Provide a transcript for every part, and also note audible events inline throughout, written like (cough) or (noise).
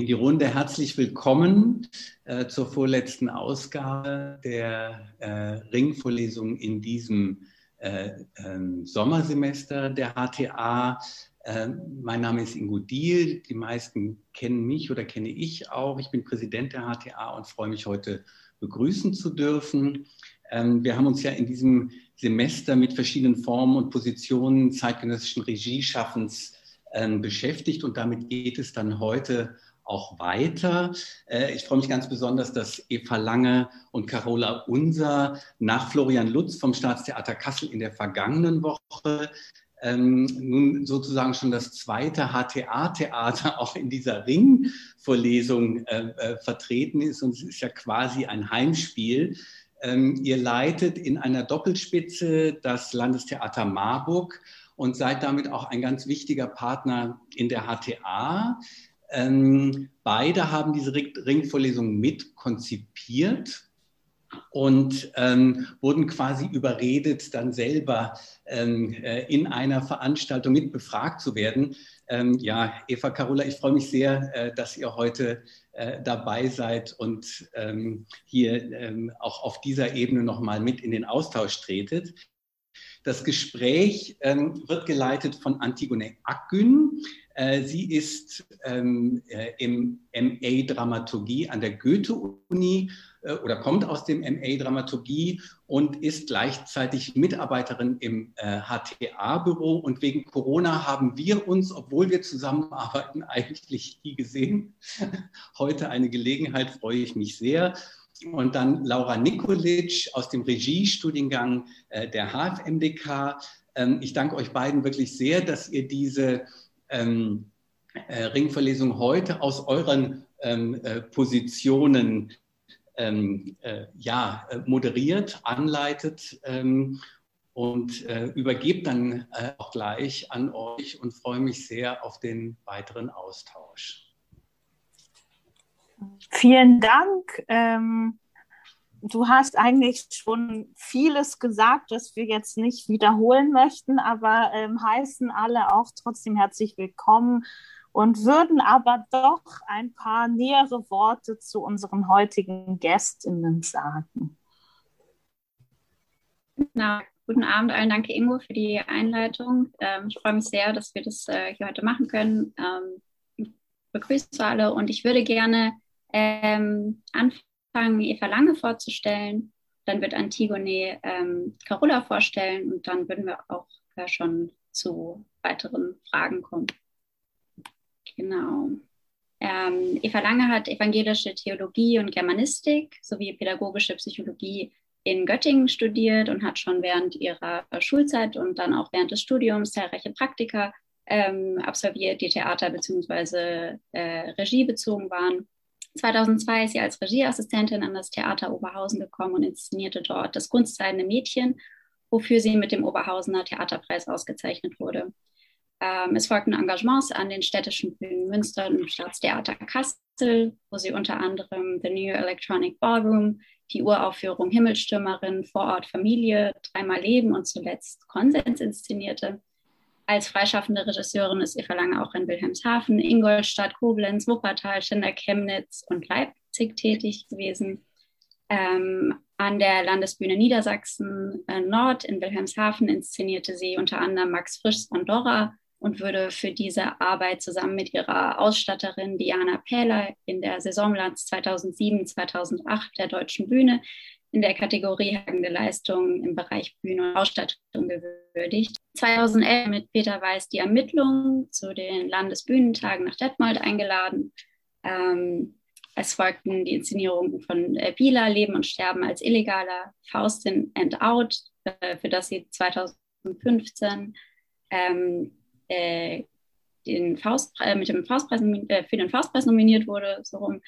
In die Runde herzlich willkommen äh, zur vorletzten Ausgabe der äh, Ringvorlesung in diesem äh, ähm, Sommersemester der HTA. Ähm, mein Name ist Ingo Diel. Die meisten kennen mich oder kenne ich auch. Ich bin Präsident der HTA und freue mich heute begrüßen zu dürfen. Ähm, wir haben uns ja in diesem Semester mit verschiedenen Formen und Positionen zeitgenössischen Regieschaffens ähm, beschäftigt und damit geht es dann heute auch weiter. Äh, ich freue mich ganz besonders, dass Eva Lange und Carola Unser nach Florian Lutz vom Staatstheater Kassel in der vergangenen Woche ähm, nun sozusagen schon das zweite HTA-Theater (laughs) auch in dieser Ringvorlesung äh, äh, vertreten ist und es ist ja quasi ein Heimspiel. Ähm, ihr leitet in einer Doppelspitze das Landestheater Marburg und seid damit auch ein ganz wichtiger Partner in der HTA. Ähm, beide haben diese Ringvorlesung mit konzipiert und ähm, wurden quasi überredet, dann selber ähm, äh, in einer Veranstaltung mit befragt zu werden. Ähm, ja, Eva Carola, ich freue mich sehr, äh, dass ihr heute äh, dabei seid und ähm, hier ähm, auch auf dieser Ebene nochmal mit in den Austausch tretet. Das Gespräch ähm, wird geleitet von Antigone Akgün. Äh, sie ist ähm, äh, im MA Dramaturgie an der Goethe-Uni äh, oder kommt aus dem MA Dramaturgie und ist gleichzeitig Mitarbeiterin im HTA-Büro. Und wegen Corona haben wir uns, obwohl wir zusammenarbeiten, eigentlich nie gesehen. (laughs) Heute eine Gelegenheit, freue ich mich sehr. Und dann Laura Nikolic aus dem Regiestudiengang der HFMDK. Ähm, ich danke euch beiden wirklich sehr, dass ihr diese ähm, äh, Ringverlesung heute aus euren ähm, äh, Positionen ähm, äh, ja, äh, moderiert, anleitet ähm, und äh, übergebe dann äh, auch gleich an euch und freue mich sehr auf den weiteren Austausch. Vielen Dank. Du hast eigentlich schon vieles gesagt, das wir jetzt nicht wiederholen möchten, aber ähm, heißen alle auch trotzdem herzlich willkommen und würden aber doch ein paar nähere Worte zu unseren heutigen Gästinnen sagen. Na, guten Abend allen. Danke, Ingo, für die Einleitung. Ähm, ich freue mich sehr, dass wir das äh, hier heute machen können. Ähm, ich begrüße alle und ich würde gerne ähm, anfangen anfangen, Eva Lange vorzustellen. Dann wird Antigone ähm, Carola vorstellen und dann würden wir auch äh, schon zu weiteren Fragen kommen. Genau. Ähm, Eva Lange hat evangelische Theologie und Germanistik sowie pädagogische Psychologie in Göttingen studiert und hat schon während ihrer Schulzeit und dann auch während des Studiums zahlreiche Praktika ähm, absolviert, die Theater- bzw. Äh, Regie bezogen waren. 2002 ist sie als Regieassistentin an das Theater Oberhausen gekommen und inszenierte dort das kunstseidene Mädchen, wofür sie mit dem Oberhausener Theaterpreis ausgezeichnet wurde. Ähm, es folgten Engagements an den städtischen Bühnen Münster und im Staatstheater Kassel, wo sie unter anderem The New Electronic Ballroom, die Uraufführung Himmelstürmerin, Vorort Familie, Dreimal Leben und zuletzt Konsens inszenierte. Als freischaffende Regisseurin ist Eva Lange auch in Wilhelmshaven, Ingolstadt, Koblenz, Wuppertal, Stender, Chemnitz und Leipzig tätig gewesen. Ähm, an der Landesbühne Niedersachsen äh, Nord in Wilhelmshaven inszenierte sie unter anderem Max Frischs Pandora und würde für diese Arbeit zusammen mit ihrer Ausstatterin Diana Pähler in der Saisonbilanz 2007-2008 der Deutschen Bühne in der Kategorie Hagende Leistungen im Bereich Bühne und Ausstattung gewürdigt. 2011 mit Peter Weiß die Ermittlungen zu den Landesbühnentagen nach Detmold eingeladen. Ähm, es folgten die Inszenierungen von äh, Bila, Leben und Sterben als illegaler, Faustin and Out, äh, für das sie 2015 ähm, äh, den Faust, äh, mit dem Faustpreis, äh, für den Faustpreis nominiert wurde, so rum.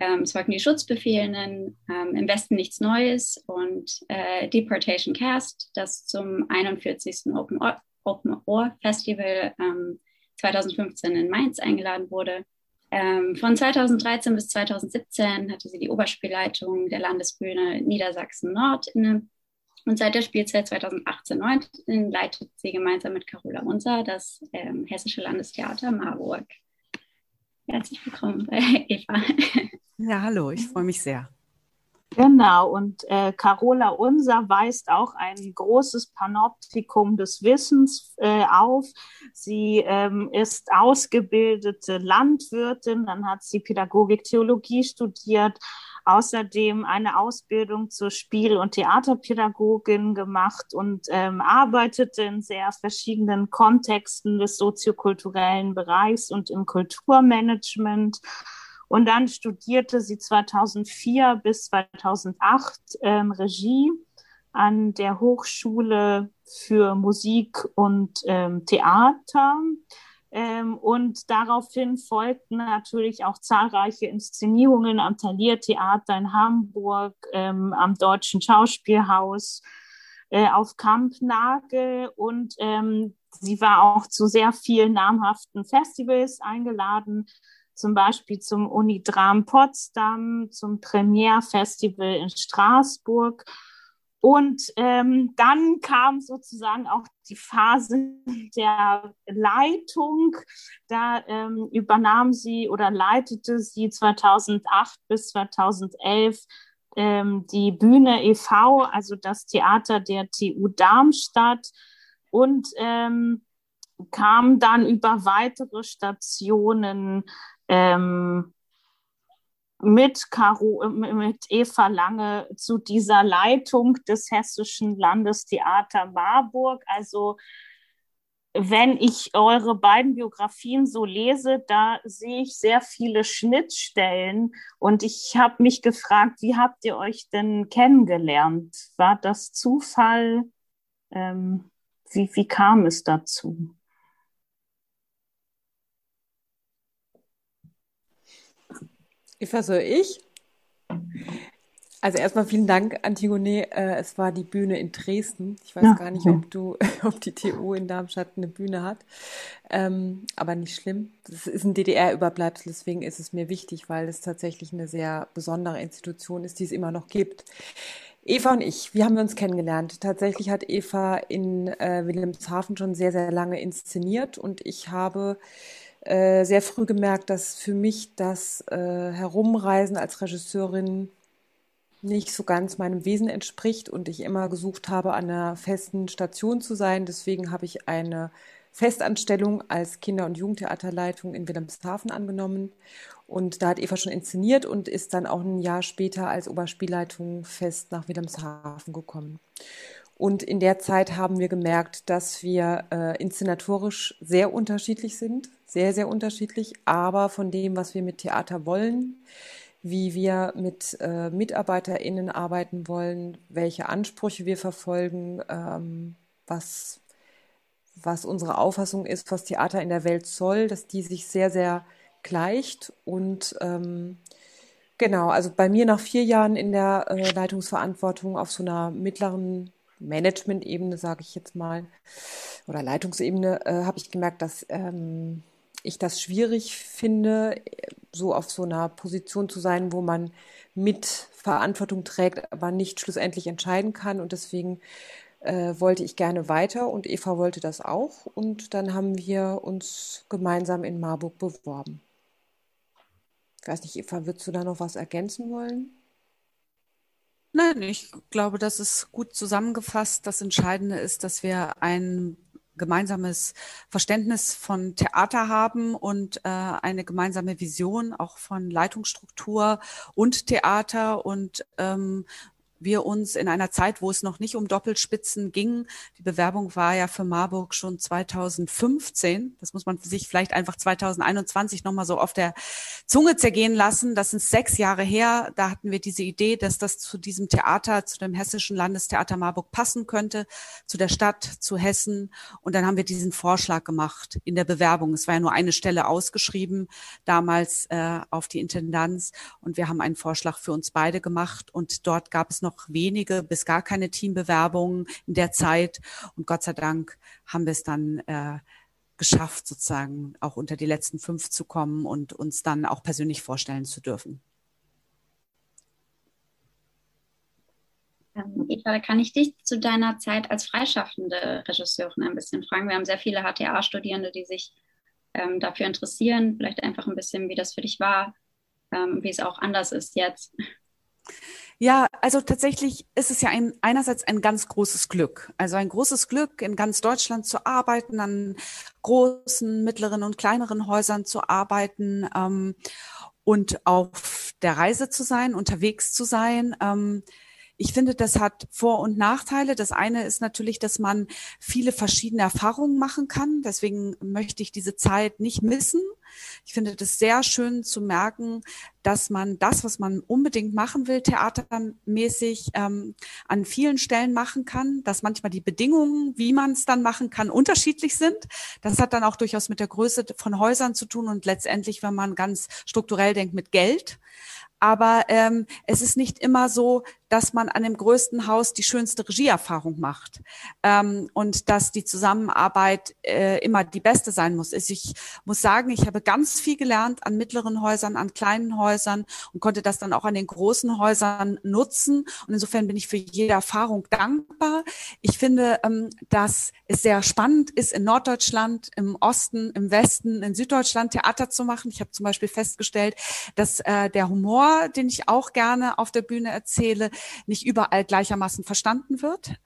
Ähm, folgten die Schutzbefehlenden, ähm, im Westen nichts Neues und äh, Deportation Cast, das zum 41. Open Ohr, Open Ohr Festival ähm, 2015 in Mainz eingeladen wurde. Ähm, von 2013 bis 2017 hatte sie die Oberspielleitung der Landesbühne Niedersachsen Nord inne. Und seit der Spielzeit 2018-19 leitet sie gemeinsam mit Carola Unser das ähm, Hessische Landestheater Marburg. Herzlich willkommen, (laughs) Eva. Ja, hallo, ich freue mich sehr. Genau, und äh, Carola Unser weist auch ein großes Panoptikum des Wissens äh, auf. Sie ähm, ist ausgebildete Landwirtin, dann hat sie Pädagogik, Theologie studiert, außerdem eine Ausbildung zur Spiel- und Theaterpädagogin gemacht und ähm, arbeitete in sehr verschiedenen Kontexten des soziokulturellen Bereichs und im Kulturmanagement und dann studierte sie 2004 bis 2008 ähm, Regie an der Hochschule für Musik und ähm, Theater. Ähm, und daraufhin folgten natürlich auch zahlreiche Inszenierungen am Thalia Theater in Hamburg, ähm, am Deutschen Schauspielhaus, äh, auf Kampnagel und ähm, sie war auch zu sehr vielen namhaften Festivals eingeladen, zum Beispiel zum Unidram Potsdam, zum Premier Festival in Straßburg. Und ähm, dann kam sozusagen auch die Phase der Leitung. Da ähm, übernahm sie oder leitete sie 2008 bis 2011 ähm, die Bühne e.V., also das Theater der TU Darmstadt. Und ähm, kam dann über weitere Stationen ähm, mit, Caro, mit Eva Lange zu dieser Leitung des Hessischen Landestheater Marburg. Also wenn ich eure beiden Biografien so lese, da sehe ich sehr viele Schnittstellen und ich habe mich gefragt, wie habt ihr euch denn kennengelernt? War das Zufall? Ähm, wie, wie kam es dazu? Eva, soll ich? Also erstmal vielen Dank, Antigone. Äh, es war die Bühne in Dresden. Ich weiß ja. gar nicht, ob du, (laughs) ob die TU in Darmstadt eine Bühne hat. Ähm, aber nicht schlimm. Das ist ein DDR-Überbleibsel, deswegen ist es mir wichtig, weil es tatsächlich eine sehr besondere Institution ist, die es immer noch gibt. Eva und ich, wie haben wir uns kennengelernt? Tatsächlich hat Eva in äh, Wilhelmshaven schon sehr, sehr lange inszeniert und ich habe äh, sehr früh gemerkt, dass für mich das äh, Herumreisen als Regisseurin nicht so ganz meinem Wesen entspricht und ich immer gesucht habe, an einer festen Station zu sein. Deswegen habe ich eine Festanstellung als Kinder- und Jugendtheaterleitung in Wilhelmshaven angenommen. Und da hat Eva schon inszeniert und ist dann auch ein Jahr später als Oberspielleitung fest nach Wilhelmshaven gekommen. Und in der Zeit haben wir gemerkt, dass wir äh, inszenatorisch sehr unterschiedlich sind sehr, sehr unterschiedlich, aber von dem, was wir mit Theater wollen, wie wir mit äh, MitarbeiterInnen arbeiten wollen, welche Ansprüche wir verfolgen, ähm, was, was unsere Auffassung ist, was Theater in der Welt soll, dass die sich sehr, sehr gleicht. Und ähm, genau, also bei mir nach vier Jahren in der äh, Leitungsverantwortung auf so einer mittleren Management-Ebene, sage ich jetzt mal, oder Leitungsebene, äh, habe ich gemerkt, dass ähm, ich das schwierig finde, so auf so einer Position zu sein, wo man mit Verantwortung trägt, aber nicht schlussendlich entscheiden kann. Und deswegen äh, wollte ich gerne weiter und Eva wollte das auch. Und dann haben wir uns gemeinsam in Marburg beworben. Ich weiß nicht, Eva, würdest du da noch was ergänzen wollen? Nein, ich glaube, das ist gut zusammengefasst. Das Entscheidende ist, dass wir ein gemeinsames Verständnis von Theater haben und äh, eine gemeinsame Vision auch von Leitungsstruktur und Theater und ähm, wir uns in einer Zeit, wo es noch nicht um Doppelspitzen ging, die Bewerbung war ja für Marburg schon 2015, das muss man sich vielleicht einfach 2021 nochmal so auf der Zunge zergehen lassen, das sind sechs Jahre her, da hatten wir diese Idee, dass das zu diesem Theater, zu dem Hessischen Landestheater Marburg passen könnte, zu der Stadt, zu Hessen. Und dann haben wir diesen Vorschlag gemacht in der Bewerbung. Es war ja nur eine Stelle ausgeschrieben, damals äh, auf die Intendanz. Und wir haben einen Vorschlag für uns beide gemacht. Und dort gab es noch noch wenige bis gar keine Teambewerbungen in der Zeit. Und Gott sei Dank haben wir es dann äh, geschafft, sozusagen auch unter die letzten fünf zu kommen und uns dann auch persönlich vorstellen zu dürfen. Ähm, Eva, kann ich dich zu deiner Zeit als freischaffende Regisseurin ein bisschen fragen? Wir haben sehr viele HTA-Studierende, die sich ähm, dafür interessieren? Vielleicht einfach ein bisschen, wie das für dich war, ähm, wie es auch anders ist jetzt. Ja, also tatsächlich ist es ja ein, einerseits ein ganz großes Glück. Also ein großes Glück, in ganz Deutschland zu arbeiten, an großen, mittleren und kleineren Häusern zu arbeiten ähm, und auf der Reise zu sein, unterwegs zu sein. Ähm, ich finde, das hat Vor- und Nachteile. Das eine ist natürlich, dass man viele verschiedene Erfahrungen machen kann. Deswegen möchte ich diese Zeit nicht missen. Ich finde das sehr schön zu merken, dass man das, was man unbedingt machen will, theatermäßig ähm, an vielen Stellen machen kann, dass manchmal die Bedingungen, wie man es dann machen kann, unterschiedlich sind. Das hat dann auch durchaus mit der Größe von Häusern zu tun und letztendlich, wenn man ganz strukturell denkt, mit Geld. Aber ähm, es ist nicht immer so, dass man an dem größten Haus die schönste Regieerfahrung macht ähm, und dass die Zusammenarbeit äh, immer die beste sein muss. Also ich muss sagen, ich habe ganz viel gelernt an mittleren Häusern, an kleinen Häusern und konnte das dann auch an den großen Häusern nutzen. Und insofern bin ich für jede Erfahrung dankbar. Ich finde, ähm, dass es sehr spannend ist, in Norddeutschland, im Osten, im Westen, in Süddeutschland Theater zu machen. Ich habe zum Beispiel festgestellt, dass äh, der Humor, den ich auch gerne auf der Bühne erzähle, nicht überall gleichermaßen verstanden wird.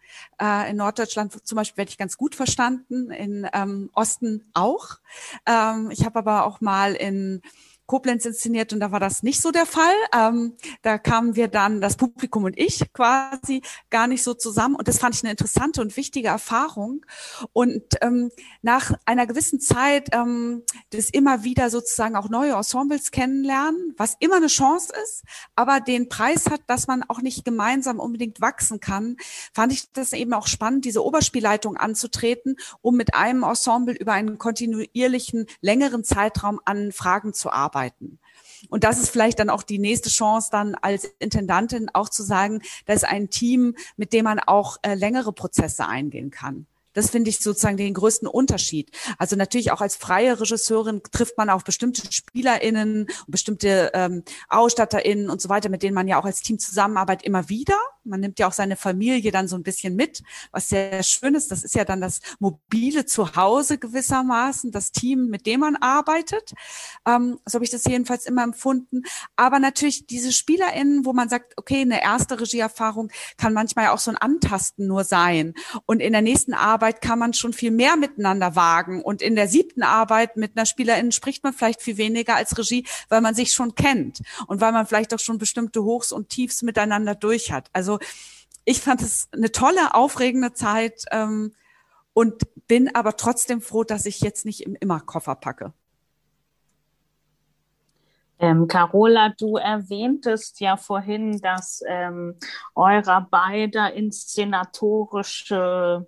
Äh, in Norddeutschland zum Beispiel werde ich ganz gut verstanden, in ähm, Osten auch. Ähm, ich habe aber auch mal in Koblenz inszeniert und da war das nicht so der Fall. Ähm, da kamen wir dann, das Publikum und ich quasi gar nicht so zusammen und das fand ich eine interessante und wichtige Erfahrung. Und ähm, nach einer gewissen Zeit ähm, das immer wieder sozusagen auch neue Ensembles kennenlernen, was immer eine Chance ist, aber den Preis hat, dass man auch nicht gemeinsam unbedingt wachsen kann, fand ich das eben auch spannend, diese Oberspielleitung anzutreten, um mit einem Ensemble über einen kontinuierlichen, längeren Zeitraum an Fragen zu arbeiten arbeiten. Und das ist vielleicht dann auch die nächste Chance, dann als Intendantin auch zu sagen, da ist ein Team, mit dem man auch äh, längere Prozesse eingehen kann. Das finde ich sozusagen den größten Unterschied. Also natürlich auch als freie Regisseurin trifft man auf bestimmte SpielerInnen bestimmte ähm, AusstatterInnen und so weiter, mit denen man ja auch als Team zusammenarbeitet, immer wieder. Man nimmt ja auch seine Familie dann so ein bisschen mit, was sehr schön ist. Das ist ja dann das mobile Zuhause gewissermaßen, das Team, mit dem man arbeitet. Ähm, so habe ich das jedenfalls immer empfunden. Aber natürlich diese SpielerInnen, wo man sagt, okay, eine erste Regieerfahrung kann manchmal ja auch so ein Antasten nur sein. Und in der nächsten Arbeit kann man schon viel mehr miteinander wagen. Und in der siebten Arbeit mit einer SpielerInnen spricht man vielleicht viel weniger als Regie, weil man sich schon kennt und weil man vielleicht auch schon bestimmte Hochs und Tiefs miteinander durch hat. Also ich fand es eine tolle, aufregende Zeit ähm, und bin aber trotzdem froh, dass ich jetzt nicht im Immerkoffer packe. Ähm, Carola, du erwähntest ja vorhin, dass ähm, eurer beider inszenatorische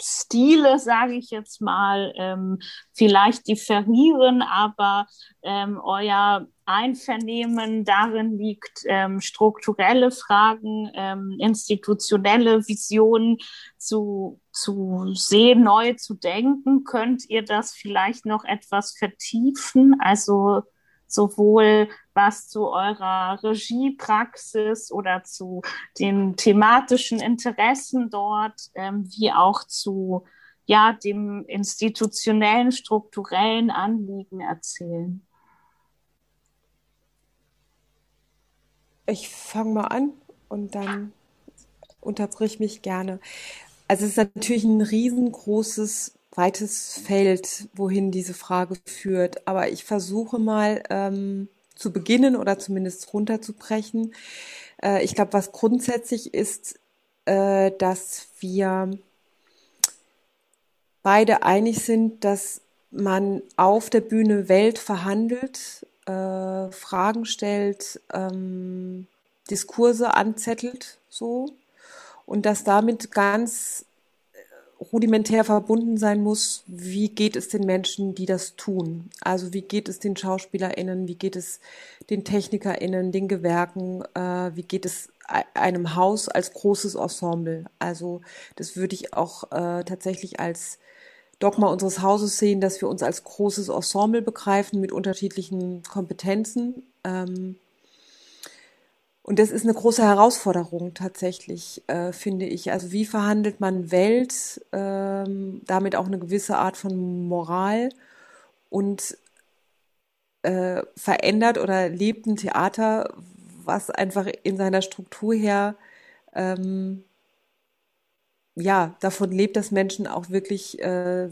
Stile, sage ich jetzt mal, ähm, vielleicht differieren, aber ähm, euer Einvernehmen darin liegt, ähm, strukturelle Fragen, ähm, institutionelle Visionen zu, zu sehen, neu zu denken. Könnt ihr das vielleicht noch etwas vertiefen? Also sowohl was zu eurer Regiepraxis oder zu den thematischen Interessen dort, ähm, wie auch zu ja, dem institutionellen, strukturellen Anliegen erzählen. Ich fange mal an und dann unterbrich mich gerne. Also es ist natürlich ein riesengroßes weites Feld, wohin diese Frage führt. Aber ich versuche mal ähm, zu beginnen oder zumindest runterzubrechen. Äh, ich glaube, was grundsätzlich ist, äh, dass wir beide einig sind, dass man auf der Bühne Welt verhandelt, äh, Fragen stellt, ähm, Diskurse anzettelt, so. Und dass damit ganz rudimentär verbunden sein muss, wie geht es den Menschen, die das tun? Also wie geht es den SchauspielerInnen, wie geht es den TechnikerInnen, den Gewerken, äh, wie geht es einem Haus als großes Ensemble? Also das würde ich auch äh, tatsächlich als Dogma unseres Hauses sehen, dass wir uns als großes Ensemble begreifen mit unterschiedlichen Kompetenzen. Ähm, und das ist eine große Herausforderung tatsächlich, äh, finde ich. Also wie verhandelt man Welt, ähm, damit auch eine gewisse Art von Moral und äh, verändert oder lebt ein Theater, was einfach in seiner Struktur her ähm, ja davon lebt, dass Menschen auch wirklich äh,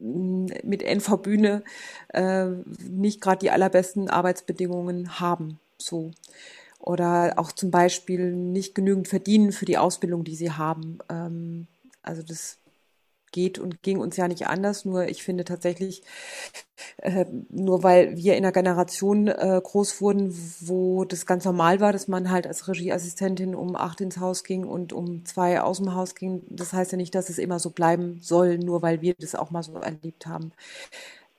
mit NV Bühne äh, nicht gerade die allerbesten Arbeitsbedingungen haben. So. Oder auch zum Beispiel nicht genügend verdienen für die Ausbildung, die sie haben. Ähm, also das geht und ging uns ja nicht anders. Nur ich finde tatsächlich, äh, nur weil wir in einer Generation äh, groß wurden, wo das ganz normal war, dass man halt als Regieassistentin um acht ins Haus ging und um zwei aus dem Haus ging, das heißt ja nicht, dass es immer so bleiben soll, nur weil wir das auch mal so erlebt haben.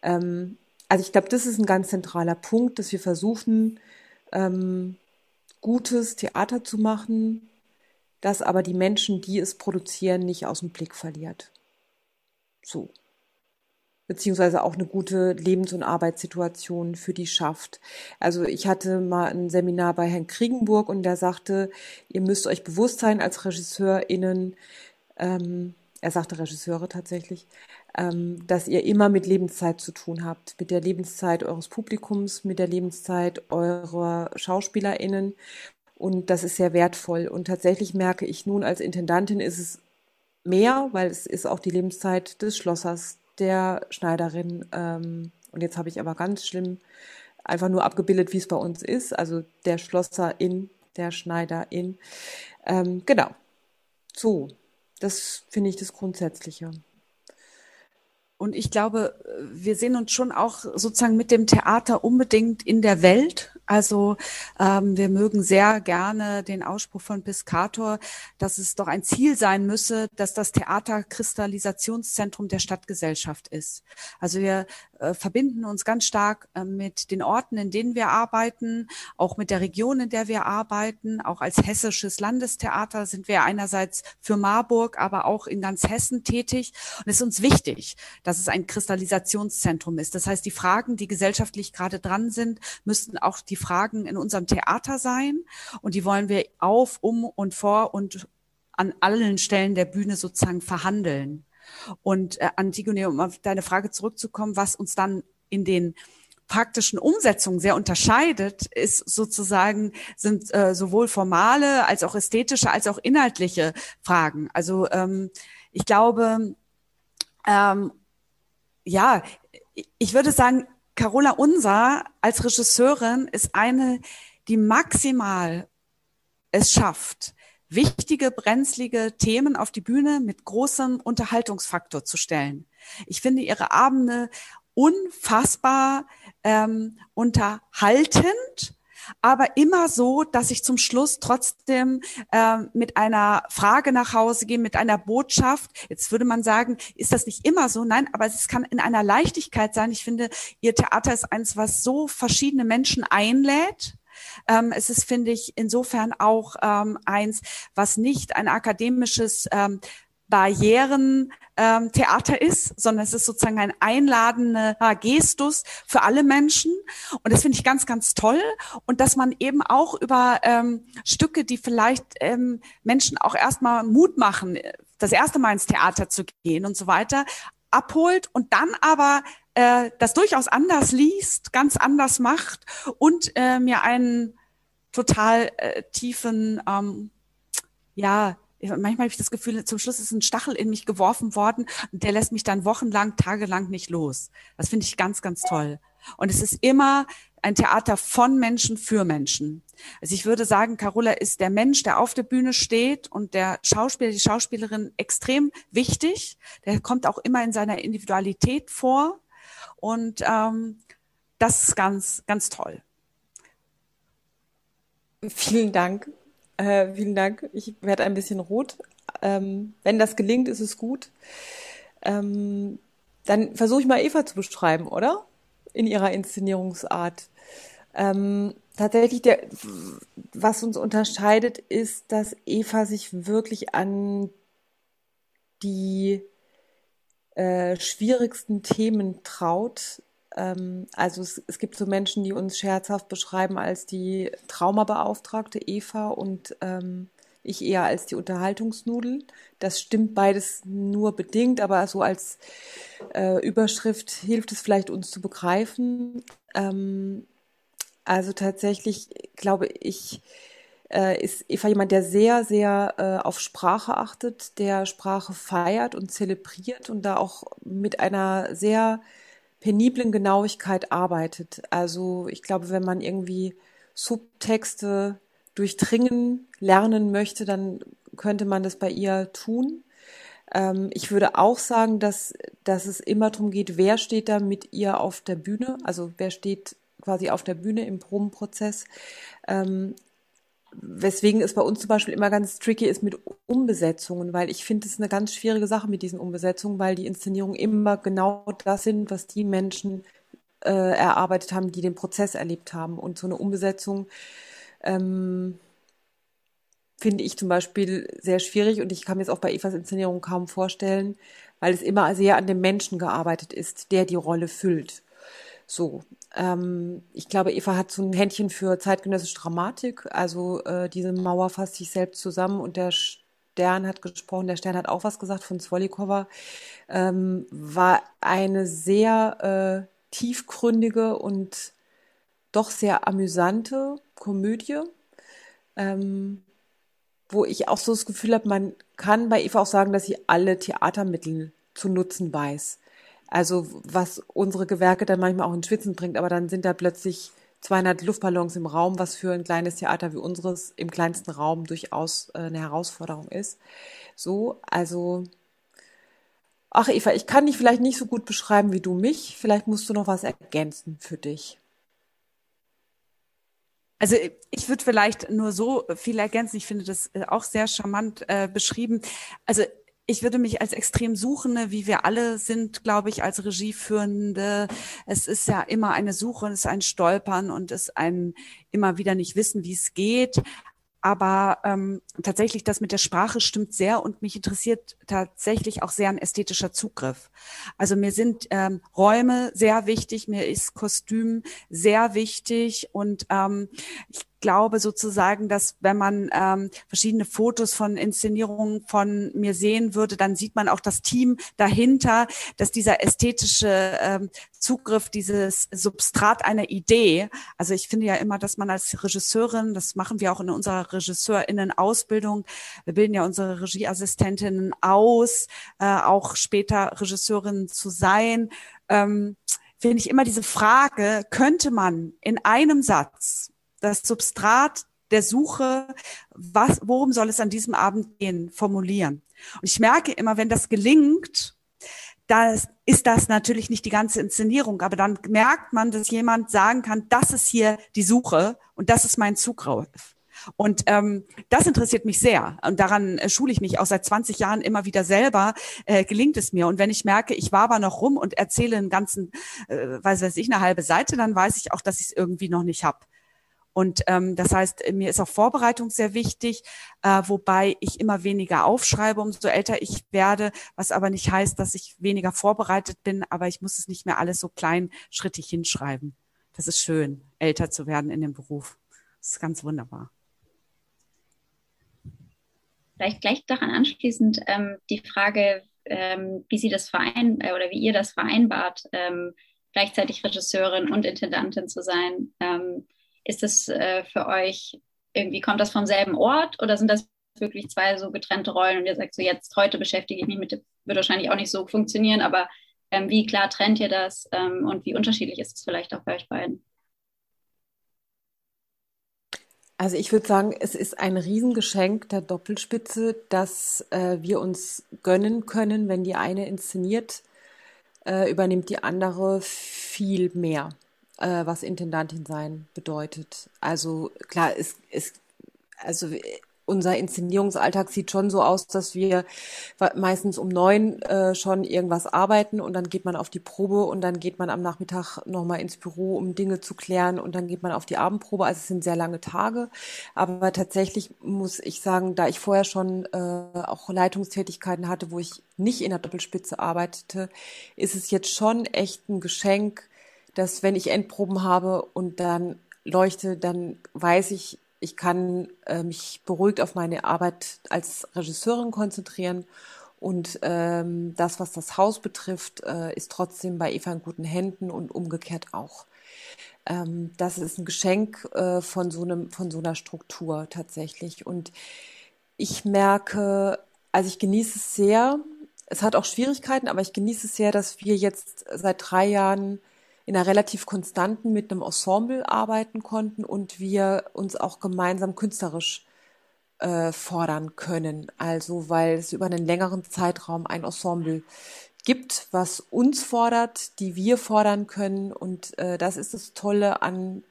Ähm, also ich glaube, das ist ein ganz zentraler Punkt, dass wir versuchen, ähm, gutes Theater zu machen, das aber die Menschen, die es produzieren, nicht aus dem Blick verliert. So. Beziehungsweise auch eine gute Lebens- und Arbeitssituation für die schafft. Also ich hatte mal ein Seminar bei Herrn Kriegenburg und der sagte, ihr müsst euch bewusst sein als RegisseurInnen, ähm, er sagte Regisseure tatsächlich, ähm, dass ihr immer mit Lebenszeit zu tun habt, mit der Lebenszeit eures Publikums, mit der Lebenszeit eurer SchauspielerInnen. Und das ist sehr wertvoll. Und tatsächlich merke ich nun als Intendantin ist es mehr, weil es ist auch die Lebenszeit des Schlossers, der Schneiderin. Ähm, und jetzt habe ich aber ganz schlimm einfach nur abgebildet, wie es bei uns ist. Also der Schlosserin, der Schneiderin. Ähm, genau. So, das finde ich das Grundsätzliche. Und ich glaube, wir sehen uns schon auch sozusagen mit dem Theater unbedingt in der Welt. Also ähm, wir mögen sehr gerne den Ausspruch von Piscator, dass es doch ein Ziel sein müsse, dass das Theater Kristallisationszentrum der Stadtgesellschaft ist. Also wir äh, verbinden uns ganz stark äh, mit den Orten, in denen wir arbeiten, auch mit der Region, in der wir arbeiten. Auch als hessisches Landestheater sind wir einerseits für Marburg, aber auch in ganz Hessen tätig. Und es ist uns wichtig, dass es ein Kristallisationszentrum ist. Das heißt, die Fragen, die gesellschaftlich gerade dran sind, müssten auch die Fragen in unserem Theater sein. Und die wollen wir auf, um und vor und an allen Stellen der Bühne sozusagen verhandeln. Und äh, Antigone, um auf deine Frage zurückzukommen, was uns dann in den praktischen Umsetzungen sehr unterscheidet, ist sozusagen, sind äh, sowohl formale als auch ästhetische als auch inhaltliche Fragen. Also ähm, ich glaube, ähm, ja, ich würde sagen, Carola Unser als Regisseurin ist eine, die maximal es schafft, wichtige, brenzlige Themen auf die Bühne mit großem Unterhaltungsfaktor zu stellen. Ich finde ihre Abende unfassbar ähm, unterhaltend, aber immer so, dass ich zum Schluss trotzdem äh, mit einer Frage nach Hause gehe, mit einer Botschaft. Jetzt würde man sagen, ist das nicht immer so? Nein, aber es kann in einer Leichtigkeit sein. Ich finde, ihr Theater ist eins, was so verschiedene Menschen einlädt ähm, es ist, finde ich, insofern auch ähm, eins, was nicht ein akademisches ähm, Barrieren ähm, Theater ist, sondern es ist sozusagen ein einladender Gestus für alle Menschen. Und das finde ich ganz, ganz toll. Und dass man eben auch über ähm, Stücke, die vielleicht ähm, Menschen auch erstmal Mut machen, das erste Mal ins Theater zu gehen und so weiter, abholt und dann aber äh, das durchaus anders liest, ganz anders macht und äh, mir einen total äh, tiefen, ähm, ja, manchmal habe ich das Gefühl, zum Schluss ist ein Stachel in mich geworfen worden und der lässt mich dann wochenlang, tagelang nicht los. Das finde ich ganz, ganz toll. Und es ist immer ein Theater von Menschen für Menschen. Also ich würde sagen, Carola ist der Mensch, der auf der Bühne steht und der Schauspieler, die Schauspielerin extrem wichtig. Der kommt auch immer in seiner Individualität vor. Und ähm, das ist ganz, ganz toll. Vielen Dank. Äh, vielen Dank. Ich werde ein bisschen rot. Ähm, wenn das gelingt, ist es gut. Ähm, dann versuche ich mal Eva zu beschreiben, oder? In ihrer Inszenierungsart. Ähm, tatsächlich, der, was uns unterscheidet, ist, dass Eva sich wirklich an die äh, schwierigsten Themen traut. Ähm, also es, es, gibt so Menschen, die uns scherzhaft beschreiben als die Traumabeauftragte Eva und ähm, ich eher als die Unterhaltungsnudel. Das stimmt beides nur bedingt, aber so als äh, Überschrift hilft es vielleicht uns zu begreifen. Ähm, also tatsächlich glaube ich, äh, ist Eva jemand, der sehr, sehr äh, auf Sprache achtet, der Sprache feiert und zelebriert und da auch mit einer sehr peniblen Genauigkeit arbeitet. Also ich glaube, wenn man irgendwie Subtexte durchdringen lernen möchte, dann könnte man das bei ihr tun. Ähm, ich würde auch sagen, dass, dass es immer darum geht, wer steht da mit ihr auf der Bühne, also wer steht quasi auf der Bühne im Probenprozess. Ähm, weswegen es bei uns zum Beispiel immer ganz tricky ist mit Umbesetzungen, weil ich finde es eine ganz schwierige Sache mit diesen Umbesetzungen, weil die Inszenierungen immer genau das sind, was die Menschen äh, erarbeitet haben, die den Prozess erlebt haben. Und so eine Umbesetzung ähm, finde ich zum Beispiel sehr schwierig und ich kann mir es auch bei Evas Inszenierung kaum vorstellen, weil es immer sehr an dem Menschen gearbeitet ist, der die Rolle füllt. So, ähm, ich glaube, Eva hat so ein Händchen für zeitgenössische Dramatik. Also äh, diese Mauer fasst sich selbst zusammen und der Stern hat gesprochen, der Stern hat auch was gesagt von Zwolikova. Ähm, war eine sehr äh, tiefgründige und doch sehr amüsante Komödie, ähm, wo ich auch so das Gefühl habe, man kann bei Eva auch sagen, dass sie alle Theatermittel zu nutzen weiß. Also was unsere Gewerke dann manchmal auch in Schwitzen bringt, aber dann sind da plötzlich 200 Luftballons im Raum, was für ein kleines Theater wie unseres im kleinsten Raum durchaus äh, eine Herausforderung ist. So, also Ach Eva, ich kann dich vielleicht nicht so gut beschreiben wie du mich. Vielleicht musst du noch was ergänzen für dich. Also ich würde vielleicht nur so viel ergänzen. Ich finde das äh, auch sehr charmant äh, beschrieben. Also ich würde mich als extrem Suchende, wie wir alle sind, glaube ich, als Regieführende. Es ist ja immer eine Suche, es ist ein Stolpern und es ist ein immer wieder nicht wissen, wie es geht. Aber ähm, tatsächlich, das mit der Sprache stimmt sehr und mich interessiert tatsächlich auch sehr ein ästhetischer Zugriff. Also mir sind ähm, Räume sehr wichtig, mir ist Kostüm sehr wichtig und ähm, ich glaube sozusagen, dass wenn man ähm, verschiedene Fotos von Inszenierungen von mir sehen würde, dann sieht man auch das Team dahinter, dass dieser ästhetische ähm, Zugriff, dieses Substrat einer Idee, also ich finde ja immer, dass man als Regisseurin, das machen wir auch in unserer Regisseurinnen-Ausbildung, wir bilden ja unsere Regieassistentinnen aus, äh, auch später Regisseurinnen zu sein, ähm, finde ich immer diese Frage, könnte man in einem Satz das Substrat der Suche, was, worum soll es an diesem Abend gehen, formulieren. Und ich merke immer, wenn das gelingt, dann ist das natürlich nicht die ganze Inszenierung, aber dann merkt man, dass jemand sagen kann, das ist hier die Suche und das ist mein Zugriff. Und ähm, das interessiert mich sehr. Und daran äh, schule ich mich auch seit 20 Jahren immer wieder selber, äh, gelingt es mir. Und wenn ich merke, ich war aber noch rum und erzähle einen ganzen, äh, weiß weiß ich, eine halbe Seite, dann weiß ich auch, dass ich es irgendwie noch nicht habe. Und ähm, das heißt, mir ist auch Vorbereitung sehr wichtig, äh, wobei ich immer weniger aufschreibe, umso älter ich werde, was aber nicht heißt, dass ich weniger vorbereitet bin, aber ich muss es nicht mehr alles so kleinschrittig hinschreiben. Das ist schön, älter zu werden in dem Beruf. Das ist ganz wunderbar. Vielleicht gleich daran anschließend ähm, die Frage, ähm, wie Sie das verein äh, oder wie ihr das vereinbart, ähm, gleichzeitig Regisseurin und Intendantin zu sein. Ähm, ist das äh, für euch irgendwie, kommt das vom selben Ort oder sind das wirklich zwei so getrennte Rollen und ihr sagt so, jetzt heute beschäftige ich mich mit, wird wahrscheinlich auch nicht so funktionieren, aber ähm, wie klar trennt ihr das ähm, und wie unterschiedlich ist es vielleicht auch bei euch beiden? Also ich würde sagen, es ist ein Riesengeschenk der Doppelspitze, dass äh, wir uns gönnen können, wenn die eine inszeniert, äh, übernimmt die andere viel mehr äh, was Intendantin sein bedeutet. Also klar, es, es, also unser Inszenierungsalltag sieht schon so aus, dass wir meistens um neun äh, schon irgendwas arbeiten und dann geht man auf die Probe und dann geht man am Nachmittag nochmal ins Büro, um Dinge zu klären und dann geht man auf die Abendprobe. Also es sind sehr lange Tage. Aber tatsächlich muss ich sagen, da ich vorher schon äh, auch Leitungstätigkeiten hatte, wo ich nicht in der Doppelspitze arbeitete, ist es jetzt schon echt ein Geschenk, dass wenn ich Endproben habe und dann leuchte, dann weiß ich, ich kann äh, mich beruhigt auf meine Arbeit als Regisseurin konzentrieren und ähm, das, was das Haus betrifft, äh, ist trotzdem bei Eva in guten Händen und umgekehrt auch. Ähm, das ist ein Geschenk äh, von, so einem, von so einer Struktur tatsächlich. Und ich merke, also ich genieße es sehr. Es hat auch Schwierigkeiten, aber ich genieße es sehr, dass wir jetzt seit drei Jahren in einer relativ konstanten mit einem Ensemble arbeiten konnten und wir uns auch gemeinsam künstlerisch äh, fordern können. Also weil es über einen längeren Zeitraum ein Ensemble gibt, was uns fordert, die wir fordern können. Und äh, das ist das Tolle an,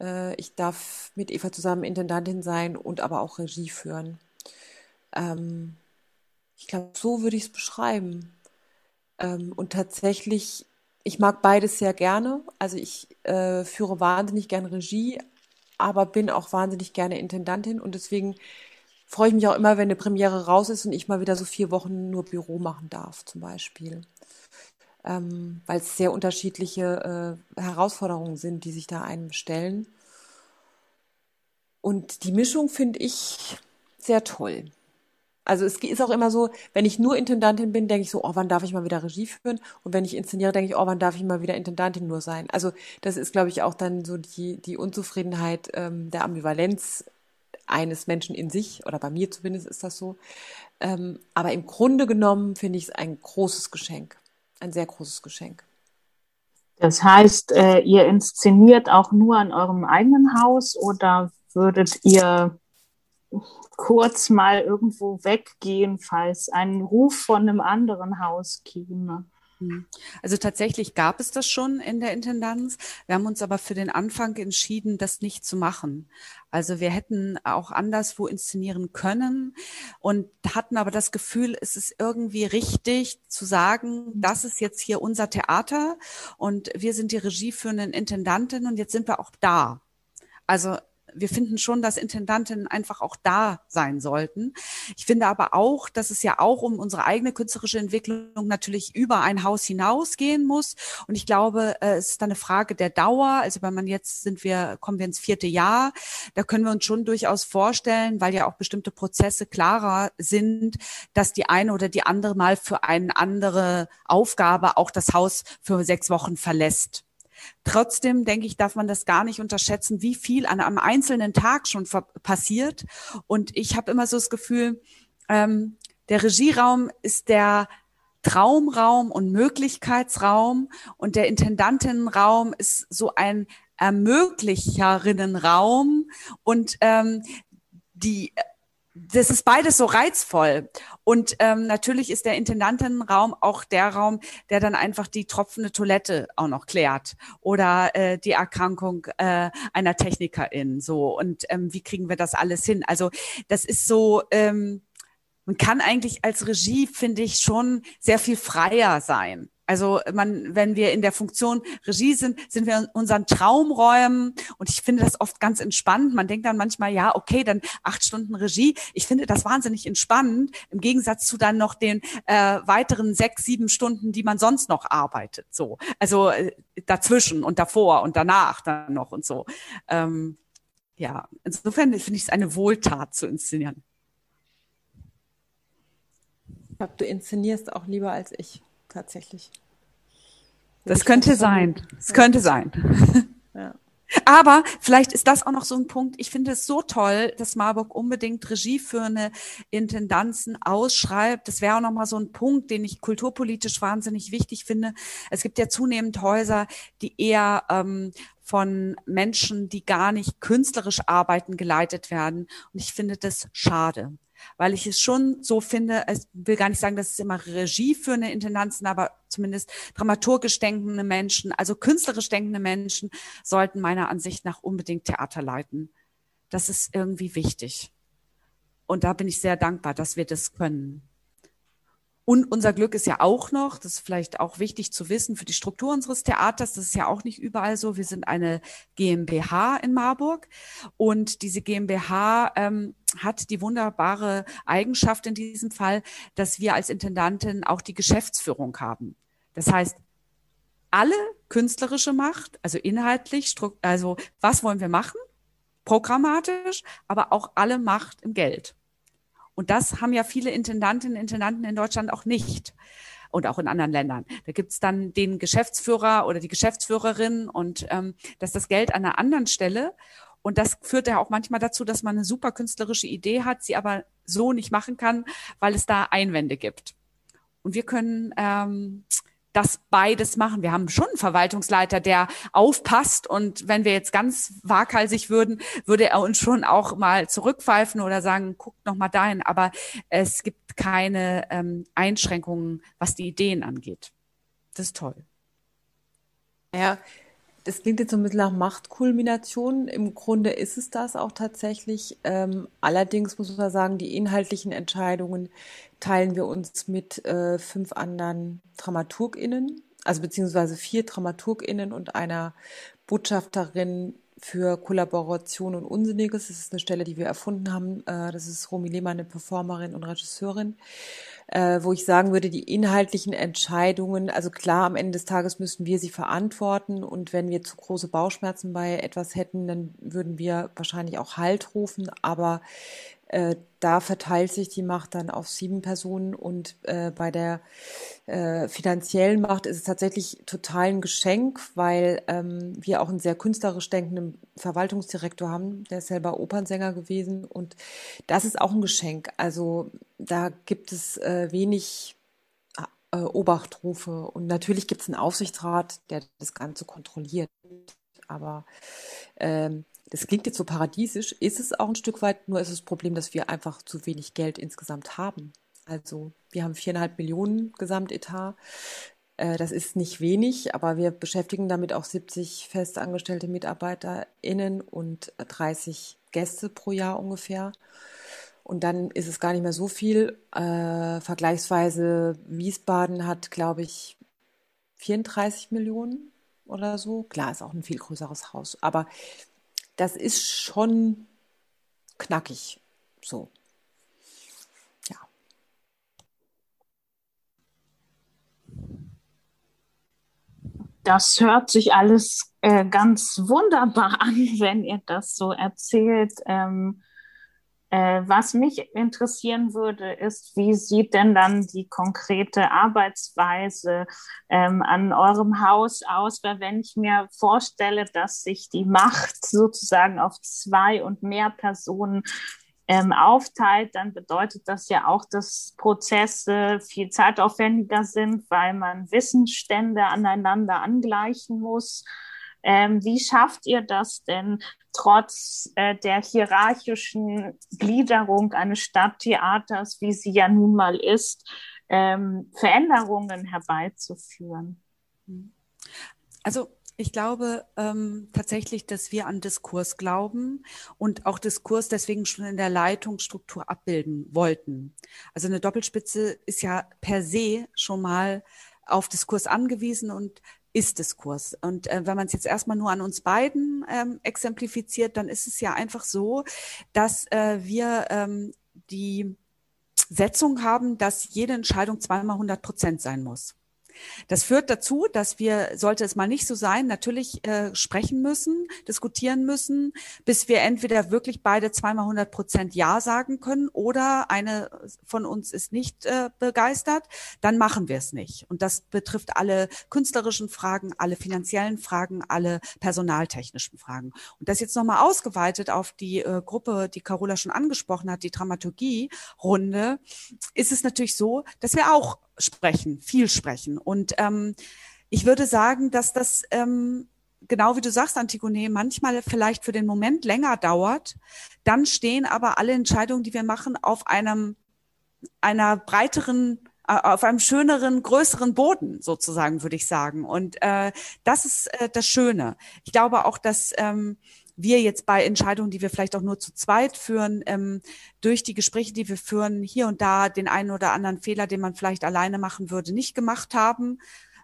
äh, ich darf mit Eva zusammen Intendantin sein und aber auch Regie führen. Ähm, ich glaube, so würde ich es beschreiben. Ähm, und tatsächlich, ich mag beides sehr gerne. Also ich äh, führe wahnsinnig gerne Regie, aber bin auch wahnsinnig gerne Intendantin und deswegen freue ich mich auch immer, wenn eine Premiere raus ist und ich mal wieder so vier Wochen nur Büro machen darf, zum Beispiel. Ähm, weil es sehr unterschiedliche äh, Herausforderungen sind, die sich da einem stellen. Und die Mischung finde ich sehr toll. Also es ist auch immer so, wenn ich nur Intendantin bin, denke ich so, oh, wann darf ich mal wieder Regie führen? Und wenn ich inszeniere, denke ich, oh, wann darf ich mal wieder Intendantin nur sein? Also das ist, glaube ich, auch dann so die, die Unzufriedenheit ähm, der Ambivalenz eines Menschen in sich, oder bei mir zumindest ist das so. Ähm, aber im Grunde genommen finde ich es ein großes Geschenk, ein sehr großes Geschenk. Das heißt, äh, ihr inszeniert auch nur an eurem eigenen Haus oder würdet ihr kurz mal irgendwo weggehen, falls ein Ruf von einem anderen Haus käme? Hm. Also tatsächlich gab es das schon in der Intendanz. Wir haben uns aber für den Anfang entschieden, das nicht zu machen. Also wir hätten auch anderswo inszenieren können und hatten aber das Gefühl, es ist irgendwie richtig zu sagen, das ist jetzt hier unser Theater und wir sind die regieführenden Intendanten und jetzt sind wir auch da. Also wir finden schon, dass Intendantinnen einfach auch da sein sollten. Ich finde aber auch, dass es ja auch um unsere eigene künstlerische Entwicklung natürlich über ein Haus hinausgehen muss. Und ich glaube, äh, es ist eine Frage der Dauer. Also wenn man jetzt sind wir, kommen wir ins vierte Jahr, da können wir uns schon durchaus vorstellen, weil ja auch bestimmte Prozesse klarer sind, dass die eine oder die andere mal für eine andere Aufgabe auch das Haus für sechs Wochen verlässt. Trotzdem denke ich, darf man das gar nicht unterschätzen, wie viel an einem einzelnen Tag schon passiert. Und ich habe immer so das Gefühl, ähm, der Regieraum ist der Traumraum und Möglichkeitsraum und der Intendantinnenraum ist so ein Ermöglicherinnenraum und ähm, die das ist beides so reizvoll. Und ähm, natürlich ist der Intendantenraum auch der Raum, der dann einfach die tropfende Toilette auch noch klärt oder äh, die Erkrankung äh, einer Technikerin. So und ähm, wie kriegen wir das alles hin? Also das ist so. Ähm, man kann eigentlich als Regie, finde ich, schon sehr viel freier sein. Also man, wenn wir in der Funktion Regie sind, sind wir in unseren Traumräumen und ich finde das oft ganz entspannt. Man denkt dann manchmal, ja, okay, dann acht Stunden Regie. Ich finde das wahnsinnig entspannend im Gegensatz zu dann noch den äh, weiteren sechs, sieben Stunden, die man sonst noch arbeitet. So, also äh, dazwischen und davor und danach dann noch und so. Ähm, ja, insofern finde ich es eine Wohltat zu inszenieren. Ich glaube, du inszenierst auch lieber als ich tatsächlich. Das könnte sein. Das könnte sein. Ja. Aber vielleicht ist das auch noch so ein Punkt. Ich finde es so toll, dass Marburg unbedingt Regie für eine Intendanzen ausschreibt. Das wäre auch noch mal so ein Punkt, den ich kulturpolitisch wahnsinnig wichtig finde. Es gibt ja zunehmend Häuser, die eher ähm, von Menschen, die gar nicht künstlerisch arbeiten, geleitet werden. Und ich finde das schade weil ich es schon so finde, ich will gar nicht sagen, dass es immer Regie für eine Intendanz sind, aber zumindest dramaturgisch denkende Menschen, also künstlerisch denkende Menschen sollten meiner Ansicht nach unbedingt Theater leiten. Das ist irgendwie wichtig. Und da bin ich sehr dankbar, dass wir das können. Und unser Glück ist ja auch noch, das ist vielleicht auch wichtig zu wissen für die Struktur unseres Theaters, das ist ja auch nicht überall so. Wir sind eine GmbH in Marburg und diese GmbH ähm, hat die wunderbare Eigenschaft in diesem Fall, dass wir als Intendantin auch die Geschäftsführung haben. Das heißt, alle künstlerische Macht, also inhaltlich, also was wollen wir machen? programmatisch, aber auch alle Macht im Geld. Und das haben ja viele Intendantinnen und Intendanten in Deutschland auch nicht und auch in anderen Ländern. Da gibt's dann den Geschäftsführer oder die Geschäftsführerin und ähm, dass das Geld an einer anderen Stelle. Und das führt ja auch manchmal dazu, dass man eine super künstlerische Idee hat, sie aber so nicht machen kann, weil es da Einwände gibt. Und wir können ähm, das beides machen. Wir haben schon einen Verwaltungsleiter, der aufpasst und wenn wir jetzt ganz waghalsig würden, würde er uns schon auch mal zurückpfeifen oder sagen, guckt noch mal dahin. Aber es gibt keine ähm, Einschränkungen, was die Ideen angeht. Das ist toll. Ja, das klingt jetzt so ein bisschen nach Machtkulmination. Im Grunde ist es das auch tatsächlich. Ähm, allerdings muss man sagen, die inhaltlichen Entscheidungen teilen wir uns mit äh, fünf anderen DramaturgInnen, also beziehungsweise vier DramaturgInnen und einer Botschafterin für Kollaboration und Unsinniges. Das ist eine Stelle, die wir erfunden haben. Äh, das ist Romy Lehmann, eine Performerin und Regisseurin äh, wo ich sagen würde, die inhaltlichen Entscheidungen, also klar, am Ende des Tages müssten wir sie verantworten und wenn wir zu große Bauchschmerzen bei etwas hätten, dann würden wir wahrscheinlich auch Halt rufen, aber äh, da verteilt sich die Macht dann auf sieben Personen und äh, bei der äh, finanziellen Macht ist es tatsächlich total ein Geschenk, weil ähm, wir auch einen sehr künstlerisch denkenden Verwaltungsdirektor haben, der ist selber Opernsänger gewesen und das ist auch ein Geschenk. Also da gibt es äh, wenig äh, Obachtrufe und natürlich gibt es einen Aufsichtsrat, der das Ganze kontrolliert, aber ähm, das klingt jetzt so paradiesisch, ist es auch ein Stück weit, nur ist das Problem, dass wir einfach zu wenig Geld insgesamt haben. Also wir haben viereinhalb Millionen Gesamtetat. Äh, das ist nicht wenig, aber wir beschäftigen damit auch 70 festangestellte MitarbeiterInnen und 30 Gäste pro Jahr ungefähr. Und dann ist es gar nicht mehr so viel. Äh, vergleichsweise Wiesbaden hat, glaube ich, 34 Millionen oder so. Klar, ist auch ein viel größeres Haus. Aber das ist schon knackig. So. Ja. Das hört sich alles äh, ganz wunderbar (laughs) an, wenn ihr das so erzählt. Ähm, äh, was mich interessieren würde, ist, wie sieht denn dann die konkrete Arbeitsweise ähm, an eurem Haus aus? Weil wenn ich mir vorstelle, dass sich die Macht sozusagen auf zwei und mehr Personen ähm, aufteilt, dann bedeutet das ja auch, dass Prozesse viel zeitaufwendiger sind, weil man Wissensstände aneinander angleichen muss. Ähm, wie schafft ihr das denn, trotz äh, der hierarchischen Gliederung eines Stadttheaters, wie sie ja nun mal ist, ähm, Veränderungen herbeizuführen? Also ich glaube ähm, tatsächlich, dass wir an Diskurs glauben und auch Diskurs deswegen schon in der Leitungsstruktur abbilden wollten. Also eine Doppelspitze ist ja per se schon mal auf Diskurs angewiesen und ist-Diskurs. Und äh, wenn man es jetzt erstmal nur an uns beiden ähm, exemplifiziert, dann ist es ja einfach so, dass äh, wir ähm, die Setzung haben, dass jede Entscheidung zweimal 100 Prozent sein muss. Das führt dazu, dass wir, sollte es mal nicht so sein, natürlich äh, sprechen müssen, diskutieren müssen, bis wir entweder wirklich beide zweimal 100 Prozent Ja sagen können oder eine von uns ist nicht äh, begeistert, dann machen wir es nicht. Und das betrifft alle künstlerischen Fragen, alle finanziellen Fragen, alle personaltechnischen Fragen. Und das jetzt nochmal ausgeweitet auf die äh, Gruppe, die Carola schon angesprochen hat, die Dramaturgie-Runde, ist es natürlich so, dass wir auch sprechen, viel sprechen. Und ähm, ich würde sagen, dass das ähm, genau wie du sagst, Antigone, manchmal vielleicht für den Moment länger dauert. Dann stehen aber alle Entscheidungen, die wir machen, auf einem einer breiteren äh, auf einem schöneren, größeren Boden sozusagen, würde ich sagen. Und äh, das ist äh, das Schöne. Ich glaube auch, dass ähm, wir jetzt bei Entscheidungen, die wir vielleicht auch nur zu zweit führen, ähm, durch die Gespräche, die wir führen, hier und da den einen oder anderen Fehler, den man vielleicht alleine machen würde, nicht gemacht haben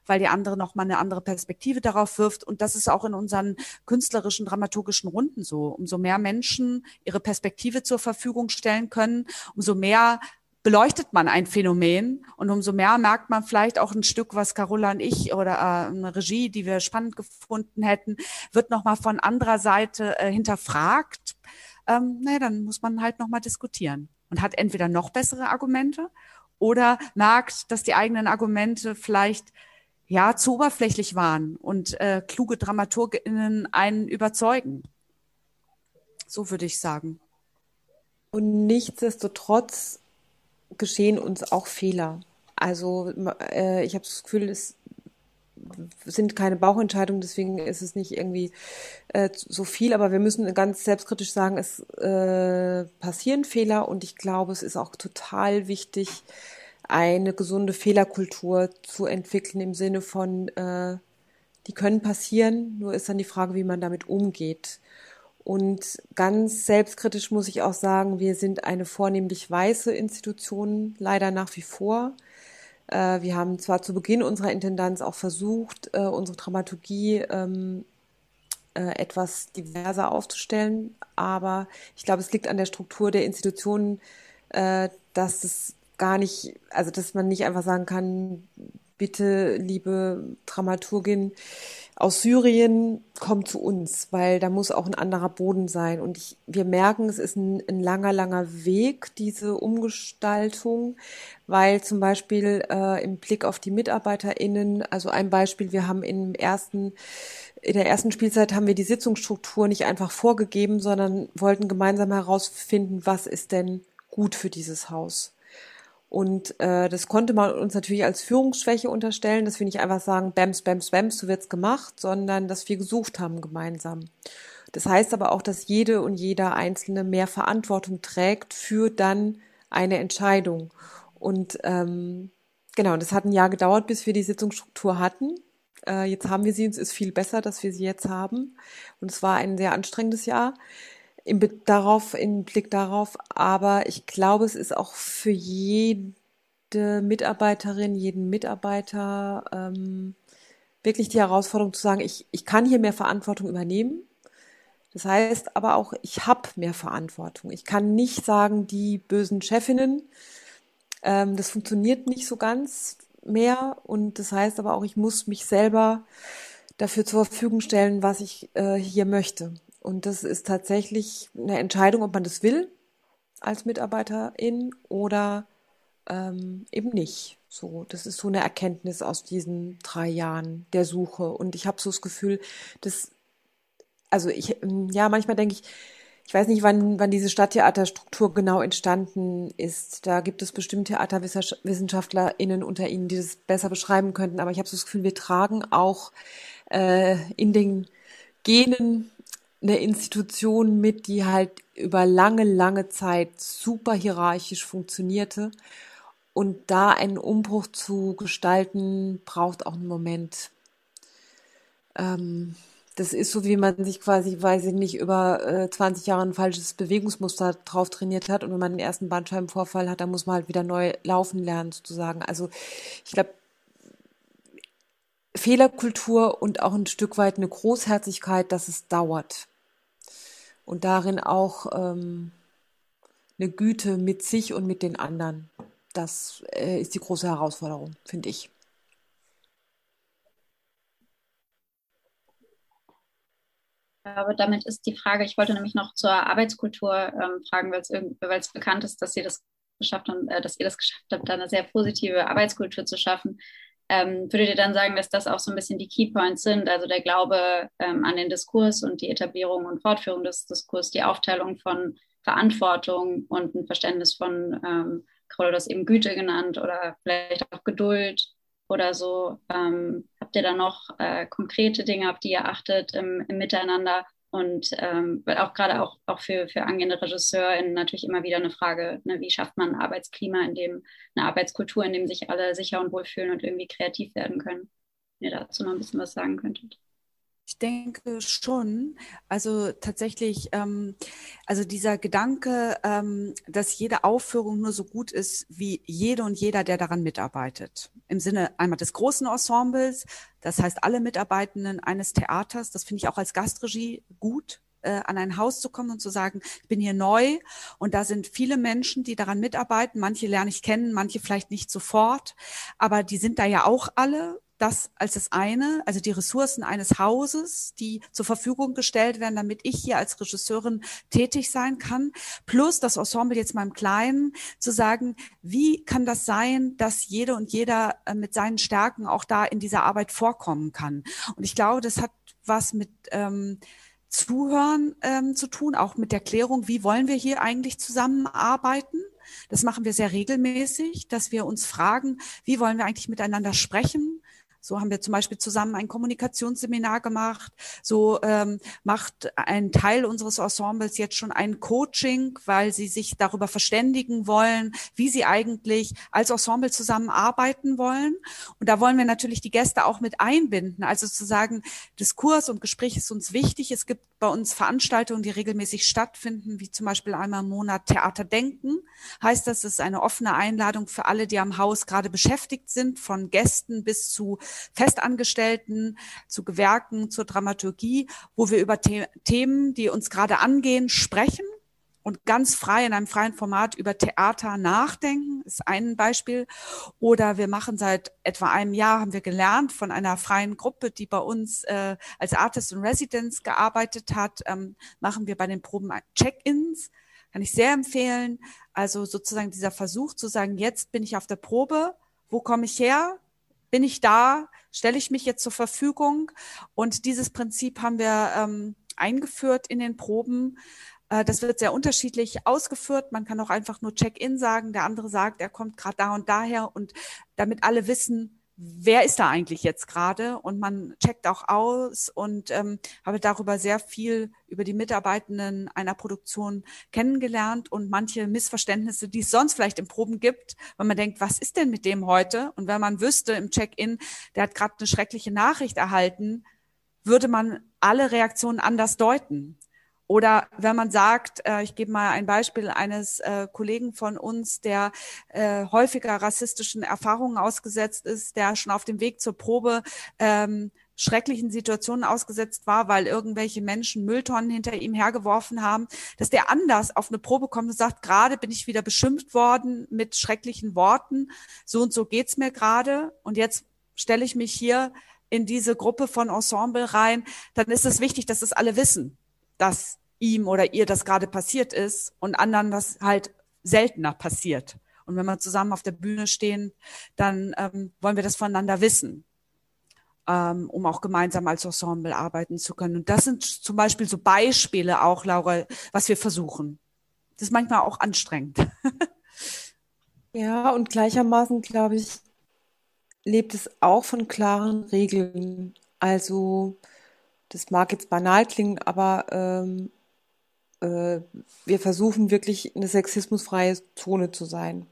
weil die andere noch mal eine andere Perspektive darauf wirft. Und das ist auch in unseren künstlerischen, dramaturgischen Runden so. Umso mehr Menschen ihre Perspektive zur Verfügung stellen können, umso mehr beleuchtet man ein Phänomen und umso mehr merkt man vielleicht auch ein Stück, was Carola und ich oder äh, eine Regie, die wir spannend gefunden hätten, wird nochmal von anderer Seite äh, hinterfragt. Ähm, naja, dann muss man halt nochmal diskutieren und hat entweder noch bessere Argumente oder merkt, dass die eigenen Argumente vielleicht ja zu oberflächlich waren und äh, kluge DramaturgInnen einen überzeugen. So würde ich sagen. Und nichtsdestotrotz geschehen uns auch Fehler. Also äh, ich habe das Gefühl, es sind keine Bauchentscheidungen, deswegen ist es nicht irgendwie äh, so viel, aber wir müssen ganz selbstkritisch sagen, es äh, passieren Fehler und ich glaube, es ist auch total wichtig, eine gesunde Fehlerkultur zu entwickeln im Sinne von, äh, die können passieren, nur ist dann die Frage, wie man damit umgeht. Und ganz selbstkritisch muss ich auch sagen, wir sind eine vornehmlich weiße Institution, leider nach wie vor. Äh, wir haben zwar zu Beginn unserer Intendanz auch versucht, äh, unsere Dramaturgie ähm, äh, etwas diverser aufzustellen, aber ich glaube, es liegt an der Struktur der Institutionen, dass es gar nicht, also dass man nicht einfach sagen kann, bitte, liebe Dramaturgin, aus Syrien kommt zu uns, weil da muss auch ein anderer Boden sein. Und ich, wir merken, es ist ein, ein langer, langer Weg, diese Umgestaltung, weil zum Beispiel äh, im Blick auf die MitarbeiterInnen, also ein Beispiel, wir haben im ersten, in der ersten Spielzeit haben wir die Sitzungsstruktur nicht einfach vorgegeben, sondern wollten gemeinsam herausfinden, was ist denn gut für dieses Haus. Und äh, das konnte man uns natürlich als Führungsschwäche unterstellen, dass wir nicht einfach sagen, Bams, Bams, Bams, so wird's gemacht, sondern dass wir gesucht haben gemeinsam. Das heißt aber auch, dass jede und jeder Einzelne mehr Verantwortung trägt für dann eine Entscheidung. Und ähm, genau, das hat ein Jahr gedauert, bis wir die Sitzungsstruktur hatten. Äh, jetzt haben wir sie, und es ist viel besser, dass wir sie jetzt haben. Und es war ein sehr anstrengendes Jahr im, darauf, im Blick darauf. Aber ich glaube, es ist auch für jede Mitarbeiterin, jeden Mitarbeiter ähm, wirklich die Herausforderung zu sagen, ich, ich kann hier mehr Verantwortung übernehmen. Das heißt aber auch, ich habe mehr Verantwortung. Ich kann nicht sagen, die bösen Chefinnen, ähm, das funktioniert nicht so ganz mehr. Und das heißt aber auch, ich muss mich selber dafür zur Verfügung stellen, was ich äh, hier möchte. Und das ist tatsächlich eine Entscheidung, ob man das will als Mitarbeiterin oder ähm, eben nicht. So, das ist so eine Erkenntnis aus diesen drei Jahren der Suche. Und ich habe so das Gefühl, dass, also ich, ähm, ja, manchmal denke ich, ich weiß nicht, wann, wann diese Stadttheaterstruktur genau entstanden ist. Da gibt es bestimmt TheaterwissenschaftlerInnen unter Ihnen, die das besser beschreiben könnten. Aber ich habe so das Gefühl, wir tragen auch äh, in den Genen eine Institution mit, die halt über lange, lange Zeit super hierarchisch funktionierte. Und da einen Umbruch zu gestalten, braucht auch einen Moment. Ähm, das ist so, wie man sich quasi, weiß ich nicht, über äh, 20 Jahre ein falsches Bewegungsmuster drauf trainiert hat. Und wenn man den ersten Bandscheibenvorfall hat, dann muss man halt wieder neu laufen lernen, sozusagen. Also ich glaube, Fehlerkultur und auch ein Stück weit eine Großherzigkeit, dass es dauert und darin auch ähm, eine Güte mit sich und mit den anderen. Das äh, ist die große Herausforderung, finde ich. Aber damit ist die Frage, ich wollte nämlich noch zur Arbeitskultur ähm, fragen, weil es bekannt ist, dass ihr das geschafft habt, äh, dass ihr das geschafft habt, da eine sehr positive Arbeitskultur zu schaffen. Ähm, würdet ihr dann sagen, dass das auch so ein bisschen die Keypoints sind, also der Glaube ähm, an den Diskurs und die Etablierung und Fortführung des Diskurs, die Aufteilung von Verantwortung und ein Verständnis von, ähm, Carola das eben Güte genannt oder vielleicht auch Geduld oder so. Ähm, habt ihr da noch äh, konkrete Dinge, auf die ihr achtet im, im Miteinander? Und ähm, weil auch gerade auch, auch für, für angehende RegisseurInnen natürlich immer wieder eine Frage, ne, wie schafft man ein Arbeitsklima, in dem eine Arbeitskultur, in dem sich alle sicher und wohlfühlen und irgendwie kreativ werden können. Wenn ihr dazu noch ein bisschen was sagen könntet. Ich denke schon. Also tatsächlich, ähm, also dieser Gedanke, ähm, dass jede Aufführung nur so gut ist wie jede und jeder, der daran mitarbeitet. Im Sinne einmal des großen Ensembles, das heißt alle Mitarbeitenden eines Theaters. Das finde ich auch als Gastregie gut. äh, an ein Haus zu kommen und zu sagen, ich bin hier neu und da sind viele Menschen, die daran mitarbeiten. Manche lerne ich kennen, manche vielleicht nicht sofort, aber die sind da ja auch alle das als das eine, also die Ressourcen eines Hauses, die zur Verfügung gestellt werden, damit ich hier als Regisseurin tätig sein kann, plus das Ensemble jetzt mal im Kleinen, zu sagen, wie kann das sein, dass jede und jeder äh, mit seinen Stärken auch da in dieser Arbeit vorkommen kann. Und ich glaube, das hat was mit ähm, Zuhören ähm, zu tun, auch mit der Klärung, wie wollen wir hier eigentlich zusammenarbeiten. Das machen wir sehr regelmäßig, dass wir uns fragen, wie wollen wir eigentlich miteinander sprechen? So haben wir zum Beispiel zusammen ein Kommunikationsseminar gemacht. So ähm, macht ein Teil unseres Ensembles jetzt schon ein Coaching, weil sie sich darüber verständigen wollen, wie sie eigentlich als Ensemble zusammenarbeiten wollen. Und da wollen wir natürlich die Gäste auch mit einbinden. Also zu sagen, Diskurs und Gespräch ist uns wichtig. Es gibt bei uns Veranstaltungen, die regelmäßig stattfinden, wie zum Beispiel einmal im Monat Theater denken. Heißt das, es ist eine offene Einladung für alle, die am Haus gerade beschäftigt sind, von Gästen bis zu Festangestellten, zu Gewerken, zur Dramaturgie, wo wir über The Themen, die uns gerade angehen, sprechen und ganz frei in einem freien Format über Theater nachdenken, ist ein Beispiel. Oder wir machen seit etwa einem Jahr, haben wir gelernt von einer freien Gruppe, die bei uns äh, als Artist in Residence gearbeitet hat, ähm, machen wir bei den Proben Check-ins. Kann ich sehr empfehlen. Also sozusagen dieser Versuch zu sagen, jetzt bin ich auf der Probe, wo komme ich her? Bin ich da, stelle ich mich jetzt zur Verfügung. Und dieses Prinzip haben wir ähm, eingeführt in den Proben. Äh, das wird sehr unterschiedlich ausgeführt. Man kann auch einfach nur Check-in sagen. Der andere sagt, er kommt gerade da und daher. Und damit alle wissen, wer ist da eigentlich jetzt gerade und man checkt auch aus und ähm, habe darüber sehr viel über die Mitarbeitenden einer Produktion kennengelernt und manche Missverständnisse, die es sonst vielleicht im Proben gibt, weil man denkt, was ist denn mit dem heute? Und wenn man wüsste im Check-in, der hat gerade eine schreckliche Nachricht erhalten, würde man alle Reaktionen anders deuten. Oder wenn man sagt, äh, ich gebe mal ein Beispiel eines äh, Kollegen von uns, der äh, häufiger rassistischen Erfahrungen ausgesetzt ist, der schon auf dem Weg zur Probe ähm, schrecklichen Situationen ausgesetzt war, weil irgendwelche Menschen Mülltonnen hinter ihm hergeworfen haben, dass der anders auf eine Probe kommt und sagt, gerade bin ich wieder beschimpft worden mit schrecklichen Worten, so und so geht's mir gerade und jetzt stelle ich mich hier in diese Gruppe von Ensemble rein, dann ist es wichtig, dass es alle wissen, dass ihm oder ihr das gerade passiert ist und anderen das halt seltener passiert. Und wenn wir zusammen auf der Bühne stehen, dann ähm, wollen wir das voneinander wissen, ähm, um auch gemeinsam als Ensemble arbeiten zu können. Und das sind zum Beispiel so Beispiele auch, Laura, was wir versuchen. Das ist manchmal auch anstrengend. (laughs) ja, und gleichermaßen, glaube ich, lebt es auch von klaren Regeln. Also, das mag jetzt banal klingen, aber ähm, äh, wir versuchen wirklich eine sexismusfreie Zone zu sein.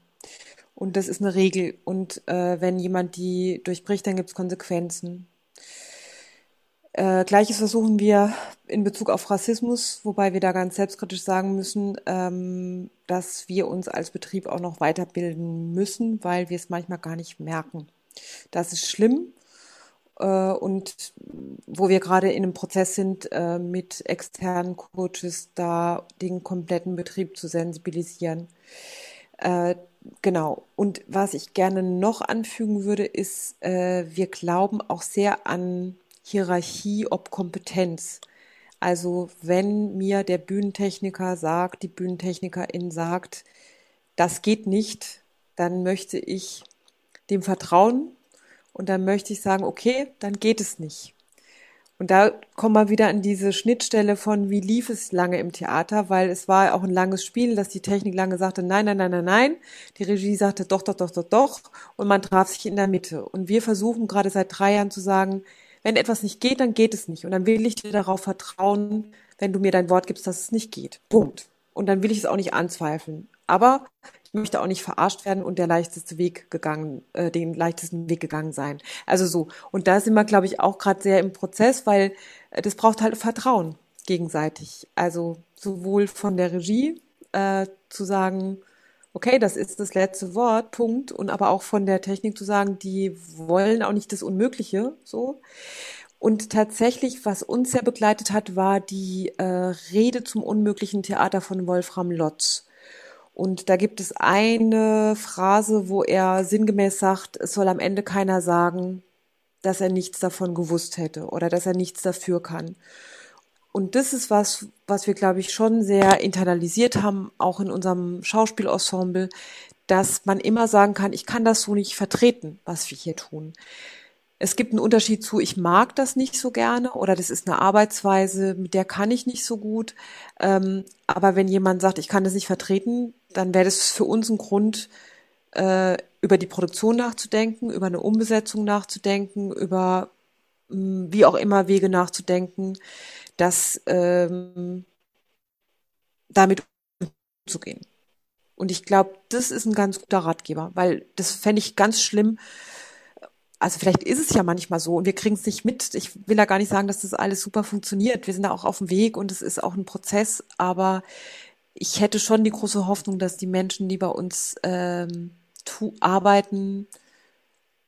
Und das ist eine Regel. Und äh, wenn jemand die durchbricht, dann gibt es Konsequenzen. Äh, Gleiches versuchen wir in Bezug auf Rassismus, wobei wir da ganz selbstkritisch sagen müssen, ähm, dass wir uns als Betrieb auch noch weiterbilden müssen, weil wir es manchmal gar nicht merken. Das ist schlimm und wo wir gerade in einem Prozess sind, äh, mit externen Coaches da den kompletten Betrieb zu sensibilisieren. Äh, genau. Und was ich gerne noch anfügen würde, ist, wir glauben auch sehr an Hierarchie ob Kompetenz. Also wenn mir der Bühnentechniker sagt, die Bühnentechnikerin sagt, das geht nicht, dann möchte ich dem vertrauen und dann möchte ich sagen, okay, dann geht es nicht. Und da kommen wir wieder an diese Schnittstelle von, wie lief es lange im Theater, weil es war auch ein langes Spiel, dass die Technik lange sagte, nein, nein, nein, nein, nein. Die Regie sagte, doch, doch, doch, doch, doch. Und man traf sich in der Mitte. Und wir versuchen gerade seit drei Jahren zu sagen, wenn etwas nicht geht, dann geht es nicht. Und dann will ich dir darauf vertrauen, wenn du mir dein Wort gibst, dass es nicht geht. Punkt. Und dann will ich es auch nicht anzweifeln. Aber möchte auch nicht verarscht werden und der leichteste Weg gegangen, äh, den leichtesten Weg gegangen sein. Also so. Und da sind wir, glaube ich, auch gerade sehr im Prozess, weil äh, das braucht halt Vertrauen gegenseitig. Also sowohl von der Regie äh, zu sagen, okay, das ist das letzte Wort, Punkt, und aber auch von der Technik zu sagen, die wollen auch nicht das Unmögliche, so. Und tatsächlich, was uns sehr begleitet hat, war die äh, Rede zum unmöglichen Theater von Wolfram Lotz. Und da gibt es eine Phrase, wo er sinngemäß sagt, es soll am Ende keiner sagen, dass er nichts davon gewusst hätte oder dass er nichts dafür kann. Und das ist was, was wir, glaube ich, schon sehr internalisiert haben, auch in unserem Schauspielensemble, dass man immer sagen kann, ich kann das so nicht vertreten, was wir hier tun. Es gibt einen Unterschied zu, ich mag das nicht so gerne oder das ist eine Arbeitsweise, mit der kann ich nicht so gut. Ähm, aber wenn jemand sagt, ich kann das nicht vertreten, dann wäre das für uns ein Grund, äh, über die Produktion nachzudenken, über eine Umbesetzung nachzudenken, über mh, hm, wie auch immer Wege nachzudenken, dass ähm, damit umzugehen. Und ich glaube, das ist ein ganz guter Ratgeber, weil das fände ich ganz schlimm. Also vielleicht ist es ja manchmal so und wir kriegen es nicht mit. Ich will da gar nicht sagen, dass das alles super funktioniert. Wir sind da auch auf dem Weg und es ist auch ein Prozess, aber ich hätte schon die große Hoffnung, dass die Menschen, die bei uns ähm, tu arbeiten,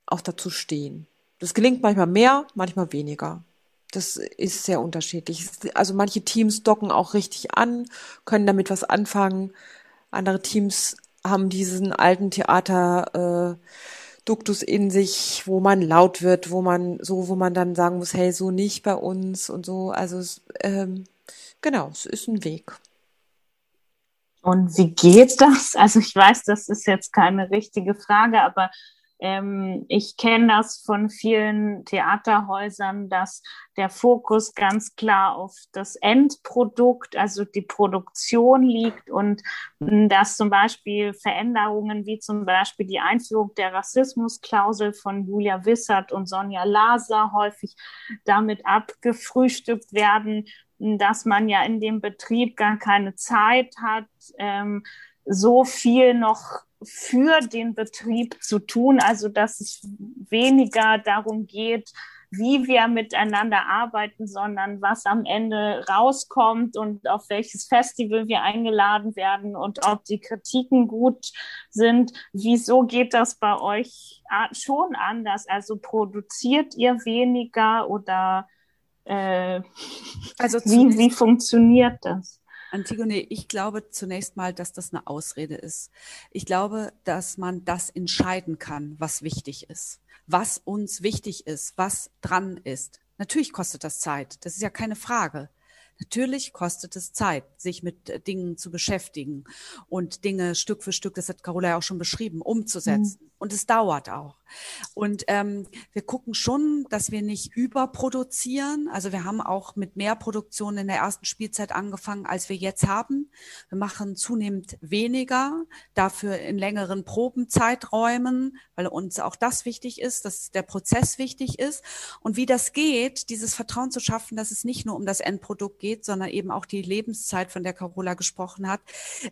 auch dazu stehen. Das gelingt manchmal mehr, manchmal weniger. Das ist sehr unterschiedlich. Also manche Teams docken auch richtig an, können damit was anfangen. Andere Teams haben diesen alten Theater äh, Duktus in sich, wo man laut wird, wo man so, wo man dann sagen muss, hey, so nicht bei uns und so. Also ähm, genau, es ist ein Weg. Und wie geht das? (laughs) Also ich weiß, das ist jetzt keine richtige Frage, aber ähm, ich kenne das von vielen Theaterhäusern, dass der Fokus ganz klar auf das Endprodukt, also die Produktion liegt und hm, dass zum Beispiel Veränderungen wie zum Beispiel die Einführung der Rassismusklausel von Julia Wissert und Sonja Laser häufig damit abgefrühstückt werden, dass man ja in dem Betrieb gar keine Zeit hat, ähm, so viel noch für den Betrieb zu tun, also dass es weniger darum geht, wie wir miteinander arbeiten, sondern was am Ende rauskommt und auf welches Festival wir eingeladen werden und ob die Kritiken gut sind. Wieso geht das bei euch schon anders? Also produziert ihr weniger oder äh, also (laughs) wie, wie funktioniert das? Antigone, ich glaube zunächst mal, dass das eine Ausrede ist. Ich glaube, dass man das entscheiden kann, was wichtig ist, was uns wichtig ist, was dran ist. Natürlich kostet das Zeit, das ist ja keine Frage. Natürlich kostet es Zeit, sich mit äh, Dingen zu beschäftigen und Dinge Stück für Stück, das hat Carola ja auch schon beschrieben, umzusetzen. Mhm. Und es dauert auch. Und ähm, wir gucken schon, dass wir nicht überproduzieren. Also wir haben auch mit mehr Produktion in der ersten Spielzeit angefangen, als wir jetzt haben. Wir machen zunehmend weniger, dafür in längeren Probenzeiträumen, weil uns auch das wichtig ist, dass der Prozess wichtig ist. Und wie das geht, dieses Vertrauen zu schaffen, dass es nicht nur um das Endprodukt geht, sondern eben auch die Lebenszeit, von der Carola gesprochen hat,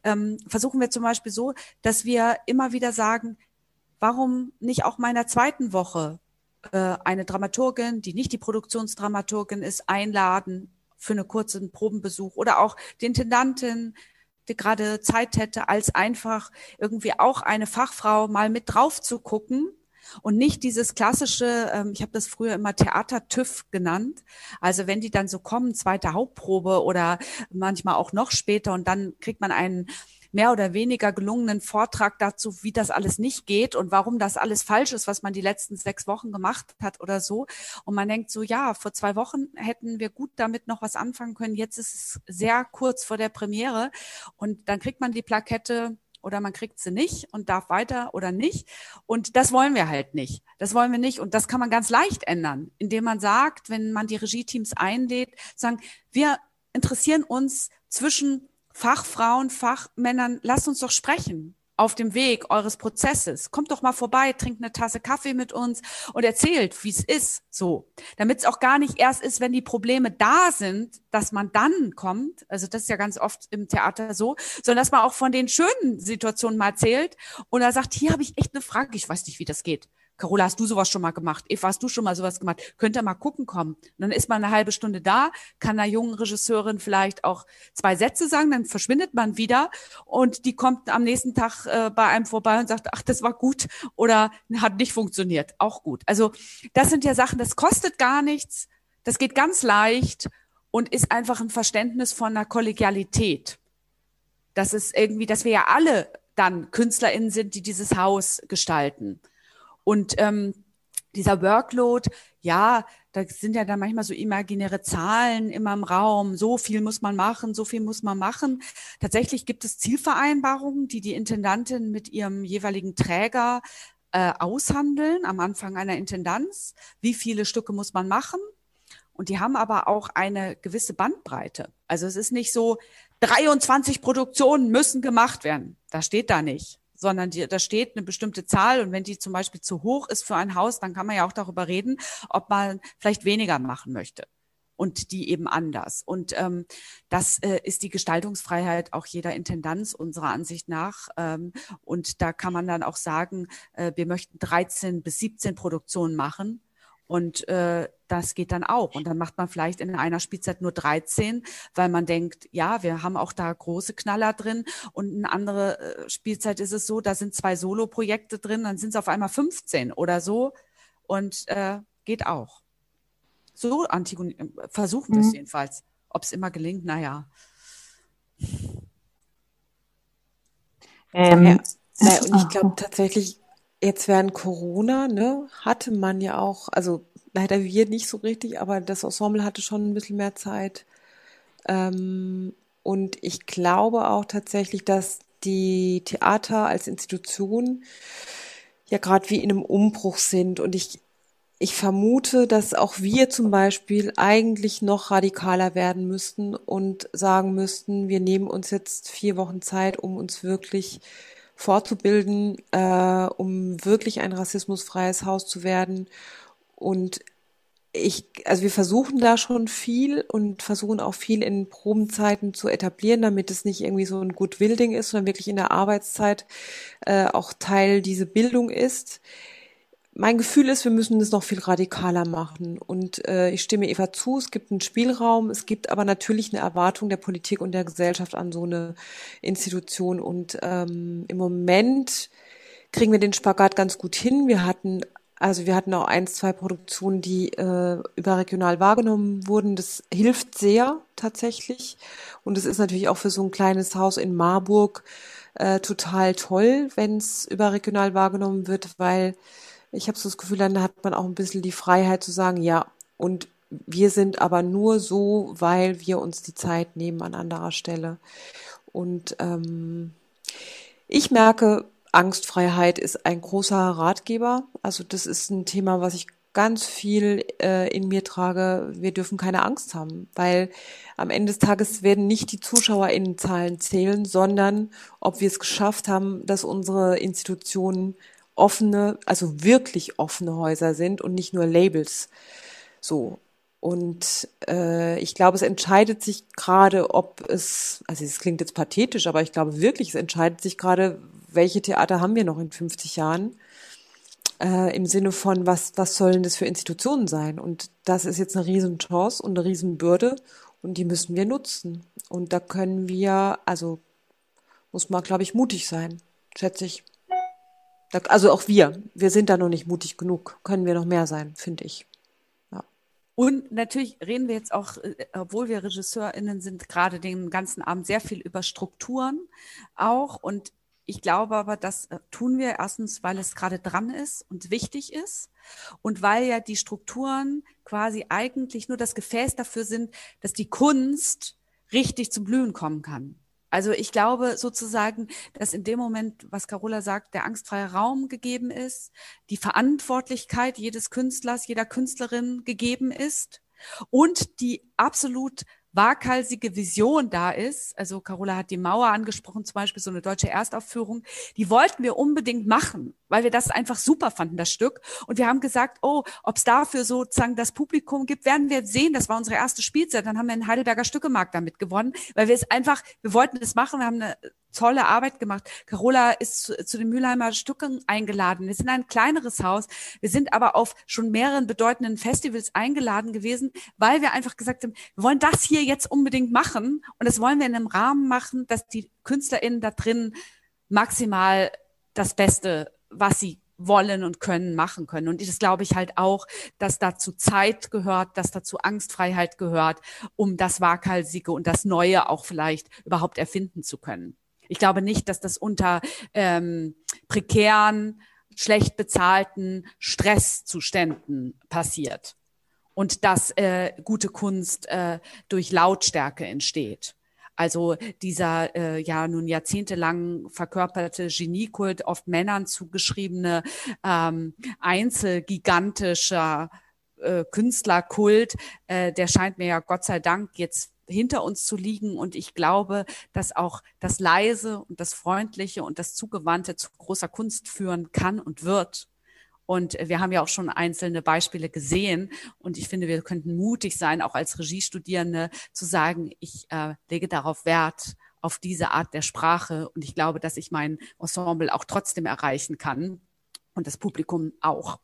ähm, versuchen wir zum Beispiel so, dass wir immer wieder sagen, warum nicht auch meiner zweiten Woche äh, eine Dramaturgin, die nicht die Produktionsdramaturgin ist, einladen für einen kurzen Probenbesuch oder auch die Intendantin, die gerade Zeit hätte, als einfach irgendwie auch eine Fachfrau mal mit drauf zu gucken und nicht dieses klassische, ähm, ich habe das früher immer Theater-TÜV genannt. Also wenn die dann so kommen, zweite Hauptprobe oder manchmal auch noch später und dann kriegt man einen mehr oder weniger gelungenen Vortrag dazu, wie das alles nicht geht und warum das alles falsch ist, was man die letzten sechs Wochen gemacht hat oder so. Und man denkt so, ja, vor zwei Wochen hätten wir gut damit noch was anfangen können. Jetzt ist es sehr kurz vor der Premiere und dann kriegt man die Plakette oder man kriegt sie nicht und darf weiter oder nicht. Und das wollen wir halt nicht. Das wollen wir nicht. Und das kann man ganz leicht ändern, indem man sagt, wenn man die Regie-Teams einlädt, sagen, wir interessieren uns zwischen Fachfrauen, Fachmännern, lasst uns doch sprechen auf dem Weg eures Prozesses. Kommt doch mal vorbei, trinkt eine Tasse Kaffee mit uns und erzählt, wie es ist, so. Damit es auch gar nicht erst ist, wenn die Probleme da sind, dass man dann kommt. Also das ist ja ganz oft im Theater so, sondern dass man auch von den schönen Situationen mal erzählt und er sagt, hier habe ich echt eine Frage, ich weiß nicht, wie das geht. Carola, hast du sowas schon mal gemacht? Eva, hast du schon mal sowas gemacht? Könnt ihr mal gucken kommen? Und dann ist man eine halbe Stunde da, kann einer jungen Regisseurin vielleicht auch zwei Sätze sagen, dann verschwindet man wieder und die kommt am nächsten Tag äh, bei einem vorbei und sagt, ach, das war gut oder hat nicht funktioniert. Auch gut. Also das sind ja Sachen, das kostet gar nichts. Das geht ganz leicht und ist einfach ein Verständnis von einer Kollegialität. Das ist irgendwie, dass wir ja alle dann KünstlerInnen sind, die dieses Haus gestalten. Und ähm, dieser Workload, ja, da sind ja dann manchmal so imaginäre Zahlen immer im Raum. So viel muss man machen, so viel muss man machen. Tatsächlich gibt es Zielvereinbarungen, die die Intendantin mit ihrem jeweiligen Träger äh, aushandeln am Anfang einer Intendanz. Wie viele Stücke muss man machen? Und die haben aber auch eine gewisse Bandbreite. Also es ist nicht so, 23 Produktionen müssen gemacht werden. Das steht da nicht sondern die, da steht eine bestimmte Zahl und wenn die zum Beispiel zu hoch ist für ein Haus, dann kann man ja auch darüber reden, ob man vielleicht weniger machen möchte und die eben anders. Und ähm, das äh, ist die Gestaltungsfreiheit auch jeder Intendanz unserer Ansicht nach. Ähm, und da kann man dann auch sagen, äh, wir möchten 13 bis 17 Produktionen machen und äh, das geht dann auch. Und dann macht man vielleicht in einer Spielzeit nur 13, weil man denkt, ja, wir haben auch da große Knaller drin. Und eine andere äh, Spielzeit ist es so, da sind zwei Solo-Projekte drin, dann sind es auf einmal 15 oder so. Und äh, geht auch. So Antigon versuchen wir es mhm. jedenfalls. Ob es immer gelingt, naja. Ähm, ja, und ich glaube tatsächlich, Jetzt während Corona, ne, hatte man ja auch, also leider wir nicht so richtig, aber das Ensemble hatte schon ein bisschen mehr Zeit. Ähm, und ich glaube auch tatsächlich, dass die Theater als Institution ja gerade wie in einem Umbruch sind. Und ich, ich vermute, dass auch wir zum Beispiel eigentlich noch radikaler werden müssten und sagen müssten, wir nehmen uns jetzt vier Wochen Zeit, um uns wirklich fortzubilden, äh, um wirklich ein rassismusfreies Haus zu werden. Und ich, also wir versuchen da schon viel und versuchen auch viel in Probenzeiten zu etablieren, damit es nicht irgendwie so ein Goodwill-Ding ist, sondern wirklich in der Arbeitszeit äh, auch Teil dieser Bildung ist mein Gefühl ist, wir müssen das noch viel radikaler machen. Und äh, ich stimme Eva zu, es gibt einen Spielraum, es gibt aber natürlich eine Erwartung der Politik und der Gesellschaft an so eine Institution. Und ähm, im Moment kriegen wir den Spagat ganz gut hin. Wir hatten also wir hatten auch ein, zwei Produktionen, die äh, überregional wahrgenommen wurden. Das hilft sehr tatsächlich. Und es ist natürlich auch für so ein kleines Haus in Marburg äh, total toll, wenn es überregional wahrgenommen wird, weil ich habe so das Gefühl, dann hat man auch ein bisschen die Freiheit zu sagen, ja, und wir sind aber nur so, weil wir uns die Zeit nehmen an anderer Stelle. Und ähm, ich merke, Angstfreiheit ist ein großer Ratgeber. Also das ist ein Thema, was ich ganz viel äh, in mir trage. Wir dürfen keine Angst haben, weil am Ende des Tages werden nicht die ZuschauerInnenzahlen zählen, sondern ob wir es geschafft haben, dass unsere Institutionen offene, also wirklich offene Häuser sind und nicht nur Labels. So. Und äh, ich glaube, es entscheidet sich gerade, ob es, also es klingt jetzt pathetisch, aber ich glaube wirklich, es entscheidet sich gerade, welche Theater haben wir noch in 50 Jahren? Äh, Im Sinne von, was, was sollen das für Institutionen sein? Und das ist jetzt eine Riesenchance und eine Riesenbürde und die müssen wir nutzen. Und da können wir, also muss man, glaube ich, mutig sein, schätze ich. Also auch wir, wir sind da noch nicht mutig genug. Können wir noch mehr sein, finde ich. Ja. Und natürlich reden wir jetzt auch, äh, obwohl wir RegisseurInnen sind, gerade den ganzen Abend sehr viel über Strukturen auch. Und ich glaube aber, das äh, tun wir erstens, weil es gerade dran ist und wichtig ist und weil ja die Strukturen quasi eigentlich nur das Gefäß dafür sind, dass die Kunst richtig zum Blühen kommen kann. Also ich glaube sozusagen, dass in dem Moment, was Carola sagt, der angstfreie Raum gegeben ist, die Verantwortlichkeit jedes Künstlers, jeder Künstlerin gegeben ist und die absolut waghalsige Vision da ist, also Carola hat die Mauer angesprochen, zum Beispiel so eine deutsche Erstaufführung, die wollten wir unbedingt machen, weil wir das einfach super fanden, das Stück. Und wir haben gesagt, oh, ob es dafür sozusagen das Publikum gibt, werden wir sehen. Das war unsere erste Spielzeit. Dann haben wir einen Heidelberger Stückemarkt damit gewonnen, weil wir es einfach, wir wollten es machen, wir haben eine tolle Arbeit gemacht. Carola ist zu, zu den Mülheimer Stücken eingeladen. Wir sind ein kleineres Haus. Wir sind aber auf schon mehreren bedeutenden Festivals eingeladen gewesen, weil wir einfach gesagt haben, wir wollen das hier jetzt unbedingt machen. Und das wollen wir in einem Rahmen machen, dass die KünstlerInnen da drin maximal das Beste, was sie wollen und können, machen können. Und das glaube ich halt auch, dass dazu Zeit gehört, dass dazu Angstfreiheit gehört, um das Waghalsige und das Neue auch vielleicht überhaupt erfinden zu können. Ich glaube nicht, dass das unter ähm, prekären, schlecht bezahlten Stresszuständen passiert und dass äh, gute Kunst äh, durch Lautstärke entsteht. Also dieser äh, ja nun jahrzehntelang verkörperte Geniekult, oft Männern zugeschriebene ähm, einzelgigantischer äh, Künstlerkult, äh, der scheint mir ja Gott sei Dank jetzt hinter uns zu liegen. Und ich glaube, dass auch das Leise und das Freundliche und das Zugewandte zu großer Kunst führen kann und wird. Und wir haben ja auch schon einzelne Beispiele gesehen. Und ich finde, wir könnten mutig sein, auch als Regiestudierende, zu sagen, ich äh, lege darauf Wert, auf diese Art der Sprache. Und ich glaube, dass ich mein Ensemble auch trotzdem erreichen kann und das Publikum auch.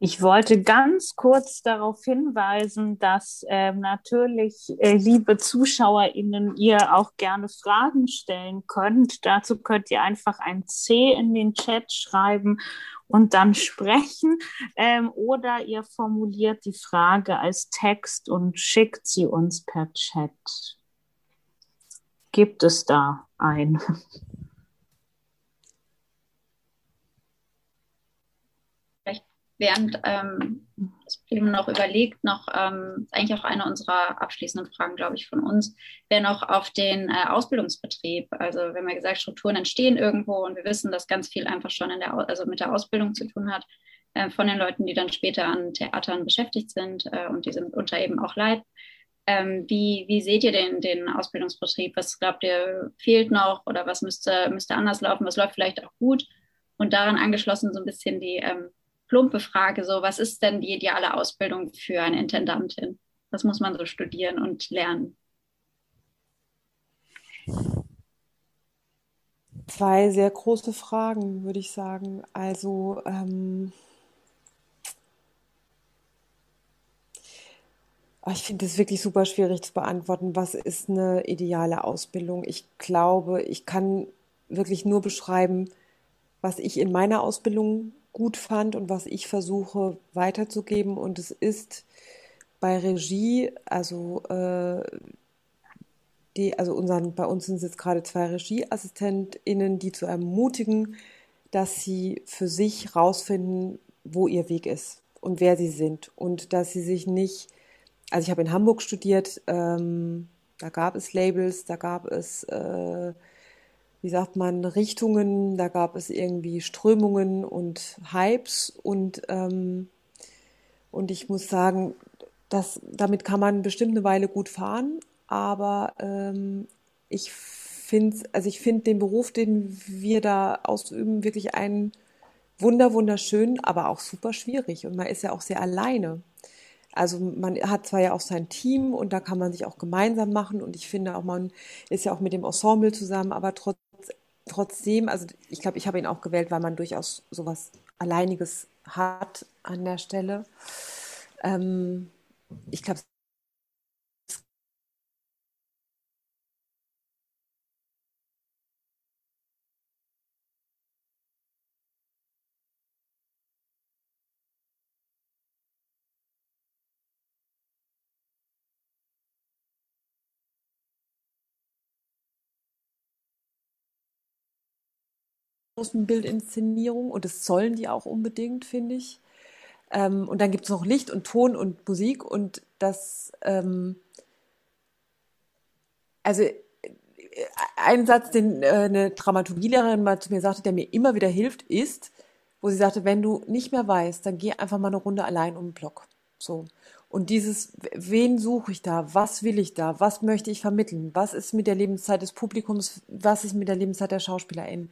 Ich wollte ganz kurz darauf hinweisen, dass äh, natürlich, äh, liebe ZuschauerInnen, ihr auch gerne Fragen stellen könnt. Dazu könnt ihr einfach ein C in den Chat schreiben und dann sprechen. Ähm, oder ihr formuliert die Frage als Text und schickt sie uns per Chat. Gibt es da ein? Während ähm, das Team noch überlegt, noch ähm, eigentlich auch eine unserer abschließenden Fragen, glaube ich, von uns, wäre noch auf den äh, Ausbildungsbetrieb. Also wir haben ja gesagt, Strukturen entstehen irgendwo und wir wissen, dass ganz viel einfach schon in der, also mit der Ausbildung zu tun hat äh, von den Leuten, die dann später an Theatern beschäftigt sind äh, und die sind unter eben auch leid. Ähm, wie, wie seht ihr den, den Ausbildungsbetrieb? Was glaubt ihr, fehlt noch oder was müsste, müsste anders laufen? Was läuft vielleicht auch gut? Und daran angeschlossen so ein bisschen die ähm, plumpe Frage, so was ist denn die ideale Ausbildung für eine Intendantin? Was muss man so studieren und lernen? Zwei sehr große Fragen, würde ich sagen. Also ähm, oh, ich finde es wirklich super schwierig zu beantworten. Was ist eine ideale Ausbildung? Ich glaube, ich kann wirklich nur beschreiben, was ich in meiner Ausbildung gut fand und was ich versuche weiterzugeben. Und es ist bei Regie, also äh, die, also unseren, bei uns sind jetzt gerade zwei RegieassistentInnen, die zu ermutigen, dass sie für sich rausfinden, wo ihr Weg ist und wer sie sind. Und dass sie sich nicht, also ich habe in Hamburg studiert, ähm, da gab es Labels, da gab es äh, wie sagt man, Richtungen, da gab es irgendwie Strömungen und Hypes. Und, ähm, und ich muss sagen, das, damit kann man bestimmt eine Weile gut fahren, aber ähm, ich finde, also ich den Beruf, den wir da ausüben, wirklich einen wunder, wunderschön, aber auch super schwierig. Und man ist ja auch sehr alleine. Also man hat zwar ja auch sein Team und da kann man sich auch gemeinsam machen. Und ich finde auch, man ist ja auch mit dem Ensemble zusammen, aber trotzdem trotzdem, also ich glaube, ich habe ihn auch gewählt, weil man durchaus sowas Alleiniges hat an der Stelle. Ähm, ich glaube, Bildinszenierung und das sollen die auch unbedingt, finde ich. Ähm, und dann gibt es noch Licht und Ton und Musik und das, ähm, also äh, ein Satz, den äh, eine Dramaturgielehrerin mal zu mir sagte, der mir immer wieder hilft, ist, wo sie sagte, wenn du nicht mehr weißt, dann geh einfach mal eine Runde allein um den Block. So. Und dieses, wen suche ich da? Was will ich da? Was möchte ich vermitteln? Was ist mit der Lebenszeit des Publikums? Was ist mit der Lebenszeit der SchauspielerInnen?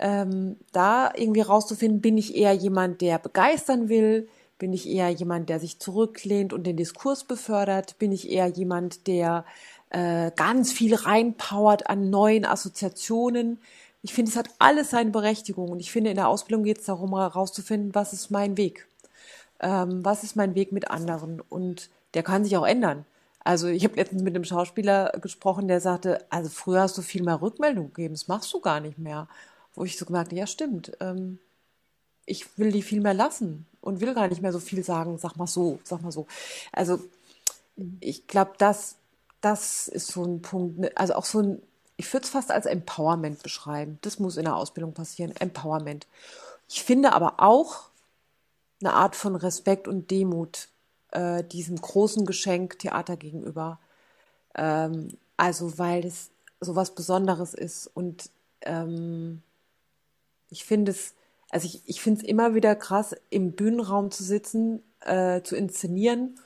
Ähm, da irgendwie rauszufinden, bin ich eher jemand, der begeistern will, bin ich eher jemand, der sich zurücklehnt und den Diskurs befördert, bin ich eher jemand, der äh, ganz viel reinpowert an neuen Assoziationen. Ich finde, es hat alles seine Berechtigung und ich finde, in der Ausbildung geht es darum, herauszufinden, was ist mein Weg? Ähm, was ist mein Weg mit anderen? Und der kann sich auch ändern. Also ich habe letztens mit einem Schauspieler gesprochen, der sagte, also früher hast du viel mehr Rückmeldung gegeben, das machst du gar nicht mehr. Wo ich so gemerkt habe, ja stimmt, ähm, ich will die viel mehr lassen und will gar nicht mehr so viel sagen, sag mal so, sag mal so. Also ich glaube, das, das ist so ein Punkt, ne, also auch so ein, ich würde es fast als Empowerment beschreiben. Das muss in der Ausbildung passieren, Empowerment. Ich finde aber auch eine Art von Respekt und Demut äh, diesem großen Geschenk Theater gegenüber. Ähm, also weil es so was Besonderes ist und ähm, ich finde es, also ich, ich finde es immer wieder krass, im Bühnenraum zu sitzen, äh, zu inszenieren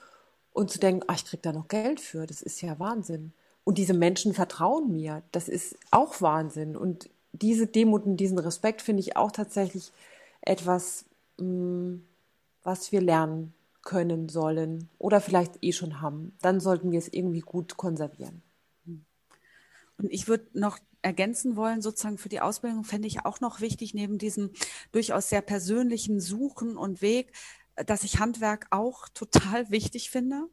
und zu denken, ach, ich krieg da noch Geld für, das ist ja Wahnsinn. Und diese Menschen vertrauen mir, das ist auch Wahnsinn. Und diese Demut und diesen Respekt finde ich auch tatsächlich etwas, mh, mm, was wir lernen können sollen oder vielleicht eh schon haben. Dann sollten wir es irgendwie gut konservieren. Und ich würde noch ergänzen wollen, sozusagen für die Ausbildung, fände ich auch noch wichtig, neben diesem durchaus sehr persönlichen Suchen und Weg, dass ich Handwerk auch total wichtig finde.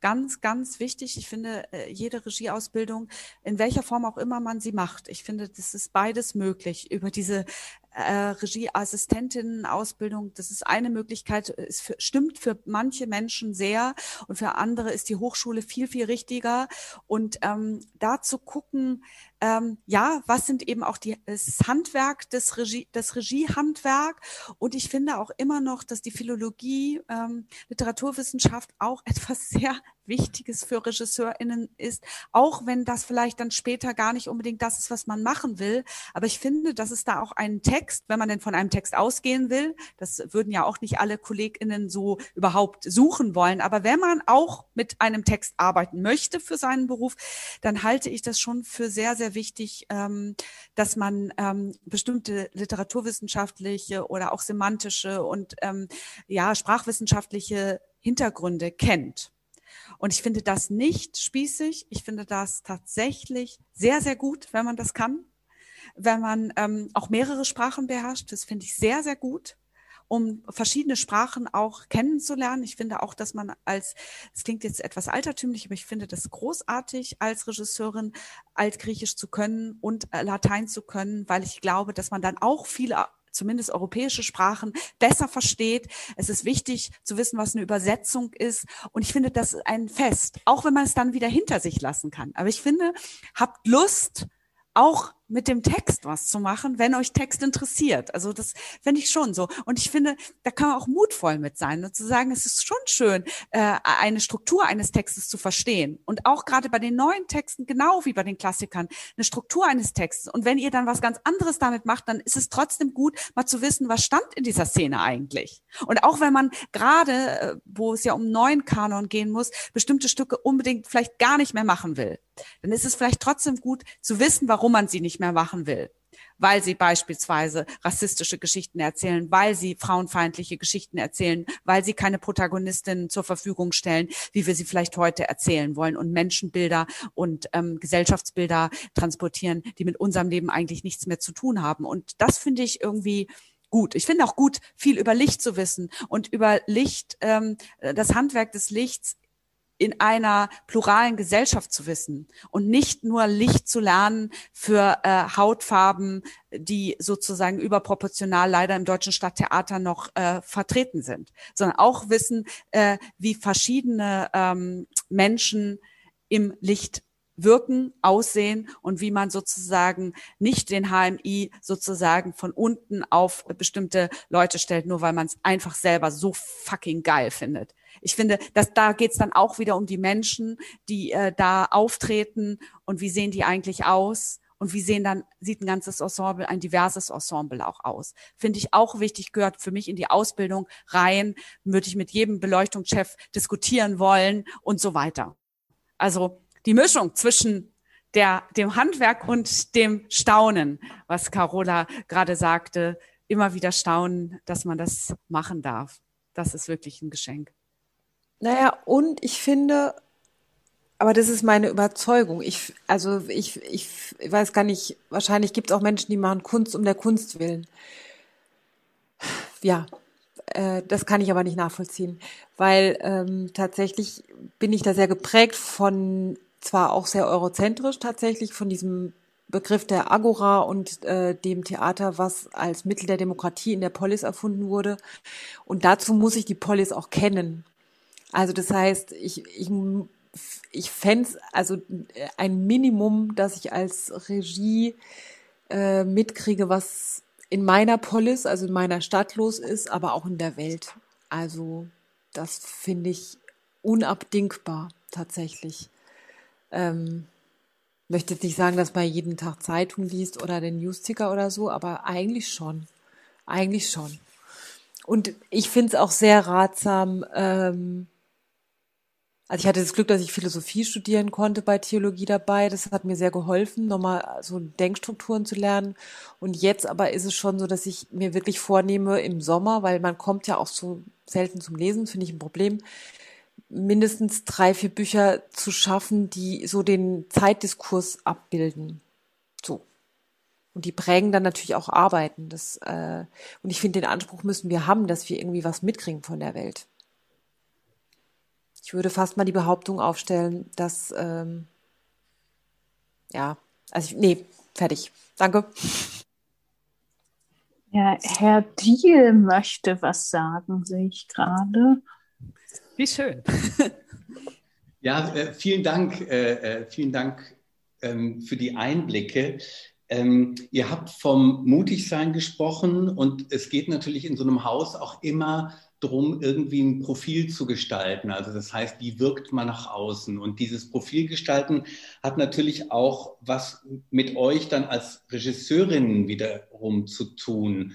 Ganz, ganz wichtig. Ich finde, äh, jede Regieausbildung, in welcher Form auch immer man sie macht, ich finde, das ist beides möglich. Über diese äh, Regieassistentinnen-Ausbildung, das ist eine Möglichkeit, es für, stimmt für manche Menschen sehr und für andere ist die Hochschule viel, viel richtiger. Und ähm, da zu gucken, ähm, ja, was sind eben auch die, das Handwerk, des Regie, das Regiehandwerk. Und ich finde auch immer noch, dass die Philologie, ähm, Literaturwissenschaft auch (laughs) etwas sehr Wichtiges für RegisseurInnen ist, auch wenn das vielleicht dann später gar nicht unbedingt das ist, was man machen will. Aber ich finde, dass es da auch einen Text, wenn man denn von einem Text ausgehen will, das würden ja auch nicht alle KollegInnen so überhaupt suchen wollen. Aber wenn man auch mit einem Text arbeiten möchte für seinen Beruf, dann halte ich das schon für sehr, sehr wichtig, ähm, dass man ähm, bestimmte literaturwissenschaftliche oder auch semantische und ähm, ja, sprachwissenschaftliche Hintergründe kennt. Und ich finde das nicht spießig. Ich finde das tatsächlich sehr, sehr gut, wenn man das kann. Wenn man ähm, auch mehrere Sprachen beherrscht, das finde ich sehr, sehr gut um verschiedene Sprachen auch kennenzulernen. Ich finde auch, dass man als, es klingt jetzt etwas altertümlich, aber ich finde das großartig, als Regisseurin Altgriechisch zu können und äh, Latein zu können, weil ich glaube, dass man dann auch viele zumindest europäische Sprachen besser versteht. Es ist wichtig zu wissen, was eine Übersetzung ist. Und ich finde, das ist ein Fest, auch wenn man es dann wieder hinter sich lassen kann. Aber ich finde, habt Lust, auch mit dem Text was zu machen, wenn euch Text interessiert. Also das finde ich schon so. Und ich finde, da kann man auch mutvoll mit sein und zu sagen, es ist schon schön, äh, eine Struktur eines Textes zu verstehen. Und auch gerade bei den neuen Texten, genau wie bei den Klassikern, eine Struktur eines Textes. Und wenn ihr dann was ganz anderes damit macht, dann ist es trotzdem gut, mal zu wissen, was stand in dieser Szene eigentlich. Und auch wenn man gerade, äh, wo es ja um neuen Kanon gehen muss, bestimmte Stücke unbedingt vielleicht gar nicht mehr machen will, dann ist es vielleicht trotzdem gut zu wissen, warum man sie nicht mehr machen will weil sie beispielsweise rassistische Geschichten erzählen, weil sie frauenfeindliche Geschichten erzählen, weil sie keine Protagonistinnen zur Verfügung stellen, wie wir sie vielleicht heute erzählen wollen und Menschenbilder und ähm, Gesellschaftsbilder transportieren, die mit unserem Leben eigentlich nichts mehr zu tun haben. Und das finde ich irgendwie gut. Ich finde auch gut, viel über Licht zu wissen und über Licht, ähm, das Handwerk des Lichts in einer pluralen Gesellschaft zu wissen und nicht nur Licht zu lernen für äh, Hautfarben, die sozusagen überproportional leider im deutschen Stadttheater noch äh, vertreten sind, sondern auch wissen, äh, wie verschiedene ähm, Menschen im Licht wirken, aussehen und wie man sozusagen nicht den HMI sozusagen von unten auf bestimmte Leute stellt, nur weil man es einfach selber so fucking geil findet ich finde, dass da geht's dann auch wieder um die Menschen, die äh, da auftreten und wie sehen die eigentlich aus und wie sehen dann, sieht ein ganzes Ensemble, ein diverses Ensemble auch aus. Finde ich auch wichtig, gehört für mich in die Ausbildung rein, würde ich mit jedem Beleuchtungschef diskutieren wollen und so weiter. Also die Mischung zwischen der, dem Handwerk und dem Staunen, was Carola gerade sagte, immer wieder staunen, dass man das machen darf. Das ist wirklich ein Geschenk. Naja, und ich finde, aber das ist meine Überzeugung. Ich, also ich, ich, weiß gar nicht, wahrscheinlich gibt es auch Menschen, die machen Kunst um der Kunst willen. Ja, äh, das kann ich aber nicht nachvollziehen, weil ähm, tatsächlich bin ich da sehr geprägt von, zwar auch sehr eurozentrisch tatsächlich, von diesem Begriff der Agora und äh, dem Theater, was als Mittel der Demokratie in der Polis erfunden wurde. Und dazu muss ich die Polis auch kennen. Also das heißt, ich, ich, ich fände also ein Minimum, dass ich als Regie äh, mitkriege, was in meiner Polis, also in meiner Stadt los ist, aber auch in der Welt. Also das finde ich unabdingbar tatsächlich. Ähm, möchte jetzt nicht sagen, dass man jeden Tag Zeitung liest oder den Newsticker oder so, aber eigentlich schon. Eigentlich schon. Und ich finde es auch sehr ratsam, ähm, also ich hatte das Glück, dass ich Philosophie studieren konnte bei Theologie dabei. Das hat mir sehr geholfen, nochmal so Denkstrukturen zu lernen. Und jetzt aber ist es schon so, dass ich mir wirklich vornehme im Sommer, weil man kommt ja auch so selten zum Lesen, finde ich ein Problem, mindestens drei, vier Bücher zu schaffen, die so den Zeitdiskurs abbilden. So. Und die prägen dann natürlich auch Arbeiten. Das, äh, und ich finde, den Anspruch müssen wir haben, dass wir irgendwie was mitkriegen von der Welt. Ich würde fast mal die Behauptung aufstellen, dass, ähm, ja, also ich, nee, fertig. Danke. Ja, Herr Diel möchte was sagen, sehe ich gerade. Wie schön. (laughs) ja, äh, vielen Dank, äh, äh, vielen Dank ähm, für die Einblicke. Ähm, ihr habt vom Mutigsein gesprochen und es geht natürlich in so einem Haus auch immer drum, irgendwie ein Profil zu gestalten. Also das heißt, wie wirkt man nach außen? Und dieses Profil gestalten hat natürlich auch was mit euch dann als Regisseurinnen wiederum zu tun.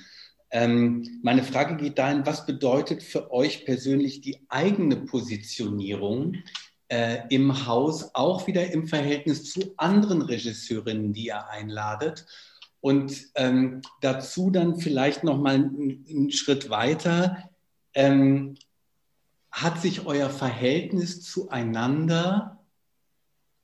Ähm, meine Frage geht dahin, was bedeutet für euch persönlich die eigene Positionierung äh, im Haus, auch wieder im Verhältnis zu anderen Regisseurinnen, die ihr einladet? Und ähm, dazu dann vielleicht noch mal einen, einen Schritt weiter ähm, hat sich euer Verhältnis zueinander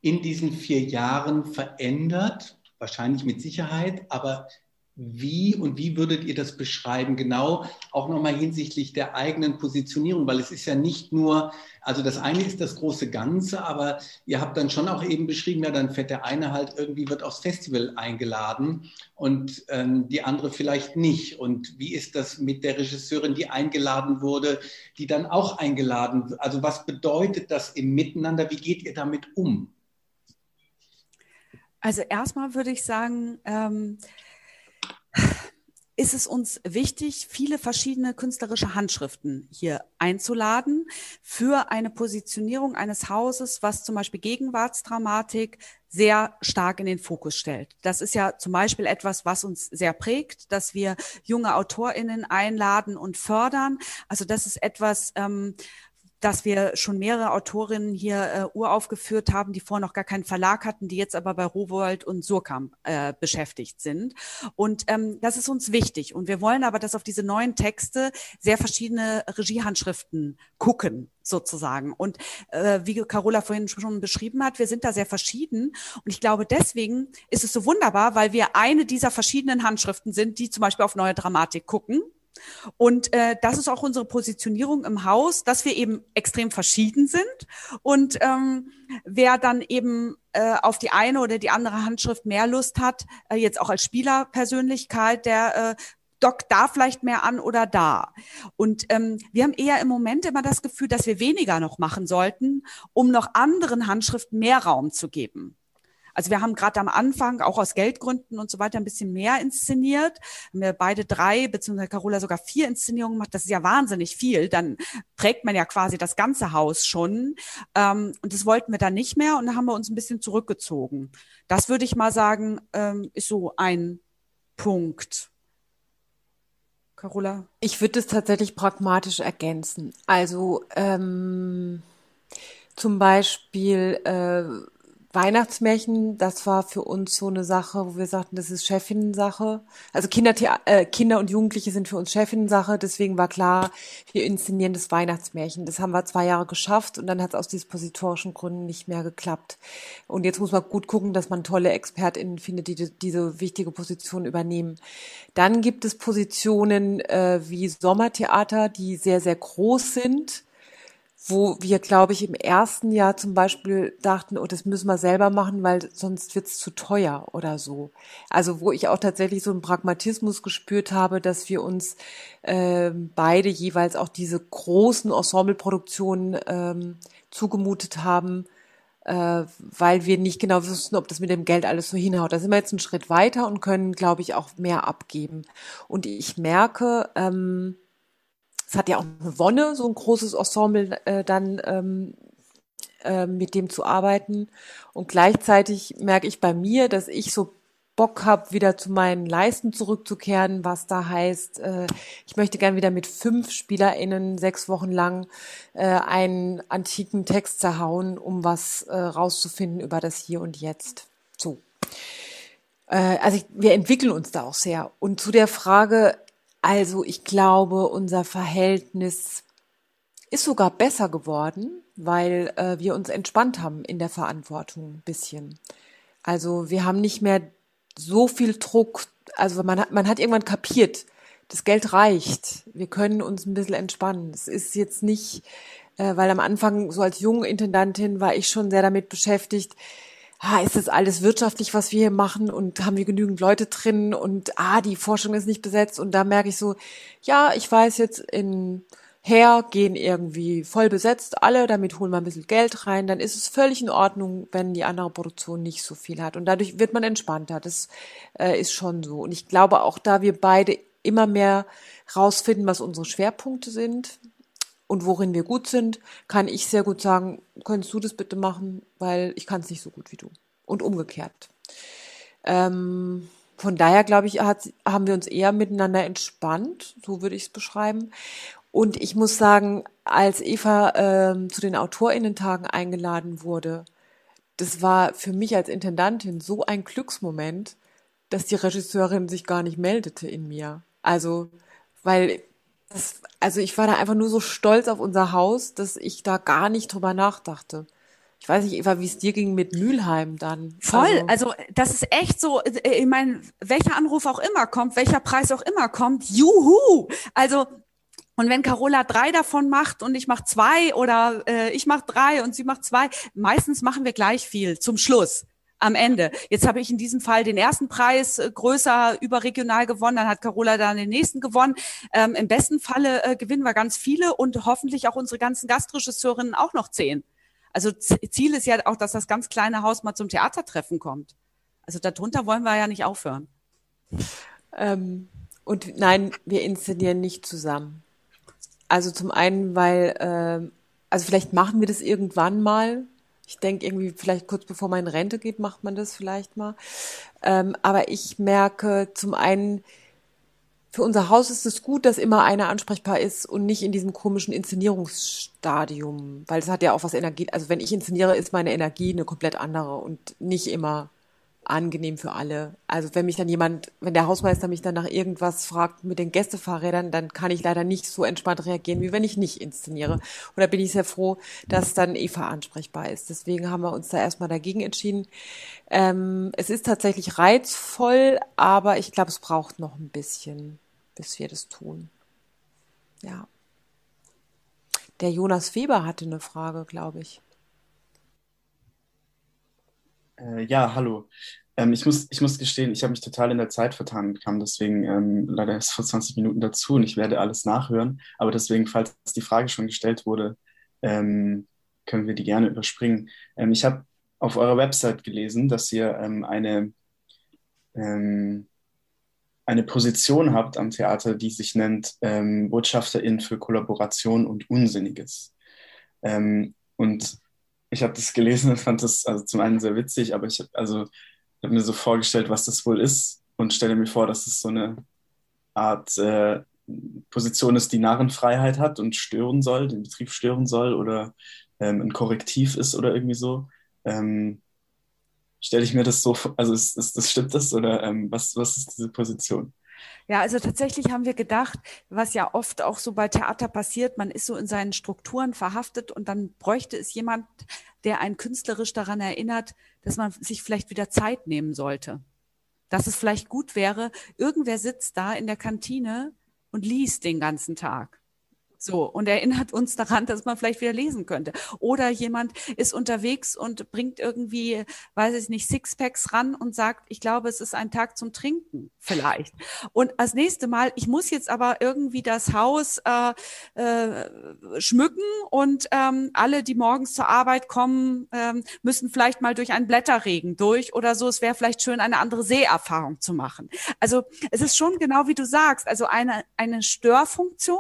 in diesen vier Jahren verändert? Wahrscheinlich mit Sicherheit, aber wie und wie würdet ihr das beschreiben? Genau auch nochmal hinsichtlich der eigenen Positionierung, weil es ist ja nicht nur, also das eine ist das große Ganze, aber ihr habt dann schon auch eben beschrieben, ja, dann fährt der eine halt irgendwie, wird aufs Festival eingeladen und ähm, die andere vielleicht nicht. Und wie ist das mit der Regisseurin, die eingeladen wurde, die dann auch eingeladen? Also was bedeutet das im Miteinander? Wie geht ihr damit um? Also erstmal würde ich sagen, ähm, ist es uns wichtig, viele verschiedene künstlerische Handschriften hier einzuladen für eine Positionierung eines Hauses, was zum Beispiel Gegenwartsdramatik sehr stark in den Fokus stellt. Das ist ja zum Beispiel etwas, was uns sehr prägt, dass wir junge AutorInnen einladen und fördern. Also das ist etwas, ähm, dass wir schon mehrere Autorinnen hier äh, uraufgeführt haben, die vorher noch gar keinen Verlag hatten, die jetzt aber bei Rowold und Surkamp äh, beschäftigt sind. Und ähm, das ist uns wichtig. Und wir wollen aber, dass auf diese neuen Texte sehr verschiedene Regiehandschriften gucken sozusagen. Und äh, wie Carola vorhin schon beschrieben hat, wir sind da sehr verschieden. Und ich glaube, deswegen ist es so wunderbar, weil wir eine dieser verschiedenen Handschriften sind, die zum Beispiel auf neue Dramatik gucken und äh, das ist auch unsere Positionierung im Haus, dass wir eben extrem verschieden sind. Und ähm, wer dann eben äh, auf die eine oder die andere Handschrift mehr Lust hat, äh, jetzt auch als Spielerpersönlichkeit, der äh, dockt da vielleicht mehr an oder da. Und ähm, wir haben eher im Moment immer das Gefühl, dass wir weniger noch machen sollten, um noch anderen Handschriften mehr Raum zu geben. Also wir haben gerade am Anfang auch aus Geldgründen und so weiter ein bisschen mehr inszeniert. Haben wir beide drei, beziehungsweise Carola sogar vier Inszenierungen gemacht. Das ist ja wahnsinnig viel. Dann prägt man ja quasi das ganze Haus schon. Ähm, und das wollten wir dann nicht mehr und da haben wir uns ein bisschen zurückgezogen. Das würde ich mal sagen, ähm, ist so ein Punkt. Carola? Ich würde es tatsächlich pragmatisch ergänzen. Also ähm, zum Beispiel äh, Weihnachtsmärchen, das war für uns so eine Sache, wo wir sagten, das ist Chefinnen-Sache. Also Kinder, äh, Kinder und Jugendliche sind für uns Chefinnen-Sache, deswegen war klar, wir inszenieren das Weihnachtsmärchen. Das haben wir zwei Jahre geschafft und dann hat es aus dispositorischen Gründen nicht mehr geklappt. Und jetzt muss man gut gucken, dass man tolle ExpertInnen findet, die diese wichtige Position übernehmen. Dann gibt es Positionen äh, wie Sommertheater, die sehr, sehr groß sind wo wir, glaube ich, im ersten Jahr zum Beispiel dachten, oh, das müssen wir selber machen, weil sonst wird's zu teuer oder so. Also wo ich auch tatsächlich so einen Pragmatismus gespürt habe, dass wir uns äh, beide jeweils auch diese großen Ensembleproduktionen ähm, zugemutet haben, äh, weil wir nicht genau wussten, ob das mit dem Geld alles so hinhaut. Da sind wir jetzt einen Schritt weiter und können, glaube ich, auch mehr abgeben. Und ich merke, ähm, es hat ja auch eine Wonne, so ein großes Ensemble äh, dann ähm, äh, mit dem zu arbeiten. Und gleichzeitig merke ich bei mir, dass ich so Bock habe, wieder zu meinen Leisten zurückzukehren, was da heißt, äh, ich möchte gern wieder mit fünf SpielerInnen sechs Wochen lang äh, einen antiken Text zerhauen, um was äh, rauszufinden über das Hier und Jetzt. So. Äh, also ich, wir entwickeln uns da auch sehr. Und zu der Frage, also ich glaube, unser Verhältnis ist sogar besser geworden, weil äh, wir uns entspannt haben in der Verantwortung ein bisschen. Also wir haben nicht mehr so viel Druck, also man hat, man hat irgendwann kapiert, das Geld reicht. Wir können uns ein bisschen entspannen. Es ist jetzt nicht, äh, weil am Anfang so als junge Intendantin war ich schon sehr damit beschäftigt, ah, ist das alles wirtschaftlich, was wir hier machen und haben wir genügend Leute drin und ah, die Forschung ist nicht besetzt. Und da merke ich so, ja, ich weiß jetzt in Her gehen irgendwie voll besetzt alle, damit holen wir ein bisschen Geld rein, dann ist es völlig in Ordnung, wenn die andere Produktion nicht so viel hat. Und dadurch wird man entspannter, das äh, ist schon so. Und ich glaube auch, da wir beide immer mehr rausfinden, was unsere Schwerpunkte sind, und worin wir gut sind, kann ich sehr gut sagen, könntest du das bitte machen, weil ich kann es nicht so gut wie du. Und umgekehrt. Ähm, von daher, glaube ich, hat, haben wir uns eher miteinander entspannt, so würde ich es beschreiben. Und ich muss sagen, als Eva ähm, zu den Autorinnentagen eingeladen wurde, das war für mich als Intendantin so ein Glücksmoment, dass die Regisseurin sich gar nicht meldete in mir. Also, weil das, also ich war da einfach nur so stolz auf unser Haus, dass ich da gar nicht drüber nachdachte. Ich weiß nicht, Eva, wie es dir ging mit Mülheim dann. Voll, also, also das ist echt so, äh, ich meine, welcher Anruf auch immer kommt, welcher Preis auch immer kommt, juhu! Also und wenn Carola drei davon macht und ich mache zwei oder äh, ich mache drei und sie macht zwei, meistens machen wir gleich viel zum Schluss am Ende. Jetzt habe ich in diesem Fall den ersten Preis äh, größer überregional gewonnen, dann hat Carola dann den nächsten gewonnen. Ähm, Im besten Falle äh, gewinnen wir ganz viele und hoffentlich auch unsere ganzen Gastregisseurinnen auch noch zehn. Also Ziel ist ja auch, dass das ganz kleine Haus mal zum Theatertreffen kommt. Also darunter wollen wir ja nicht aufhören. Ähm, und nein, wir inszenieren nicht zusammen. Also zum einen, weil, äh, also vielleicht machen wir das irgendwann mal, ich denke irgendwie, vielleicht kurz bevor man in Rente geht, macht man das vielleicht mal. Ähm, aber ich merke zum einen, für unser Haus ist es gut, dass immer einer ansprechbar ist und nicht in diesem komischen Inszenierungsstadium, weil es hat ja auch was Energie, also wenn ich inszeniere, ist meine Energie eine komplett andere und nicht immer angenehm für alle. Also wenn mich dann jemand, wenn der Hausmeister mich dann nach irgendwas fragt mit den Gästefahrrädern, dann kann ich leider nicht so entspannt reagieren, wie wenn ich nicht inszeniere. Und da bin ich sehr froh, dass dann Eva ansprechbar ist. Deswegen haben wir uns da erstmal dagegen entschieden. Ähm, es ist tatsächlich reizvoll, aber ich glaube, es braucht noch ein bisschen, bis wir das tun. Ja. Der Jonas Weber hatte eine Frage, glaube ich. Äh, ja, hallo. Ähm, ich, muss, ich muss gestehen, ich habe mich total in der Zeit vertan und kam deswegen ähm, leider erst vor 20 Minuten dazu und ich werde alles nachhören. Aber deswegen, falls die Frage schon gestellt wurde, ähm, können wir die gerne überspringen. Ähm, ich habe auf eurer Website gelesen, dass ihr ähm, eine, ähm, eine Position habt am Theater, die sich nennt Botschafterin für Kollaboration und Unsinniges. und ich habe das gelesen und fand das also zum einen sehr witzig, aber ich habe also hab mir so vorgestellt, was das wohl ist und stelle mir vor, dass es so eine Art äh, Position ist, die Narrenfreiheit hat und stören soll, den Betrieb stören soll oder ähm, ein Korrektiv ist oder irgendwie so. Ähm, stelle ich mir das so vor, also ist, ist, das stimmt das oder ähm, was, was ist diese Position? Ja, also tatsächlich haben wir gedacht, was ja oft auch so bei Theater passiert, man ist so in seinen Strukturen verhaftet und dann bräuchte es jemand, der einen künstlerisch daran erinnert, dass man sich vielleicht wieder Zeit nehmen sollte. Dass es vielleicht gut wäre, irgendwer sitzt da in der Kantine und liest den ganzen Tag. So, und erinnert uns daran, dass man vielleicht wieder lesen könnte. Oder jemand ist unterwegs und bringt irgendwie, weiß ich nicht, Sixpacks ran und sagt, ich glaube, es ist ein Tag zum Trinken, vielleicht. Und als nächste Mal, ich muss jetzt aber irgendwie das Haus äh, äh, schmücken und ähm, alle, die morgens zur Arbeit kommen, ähm, müssen vielleicht mal durch einen Blätterregen durch oder so. Es wäre vielleicht schön, eine andere Seherfahrung zu machen. Also es ist schon genau wie du sagst, also eine, eine Störfunktion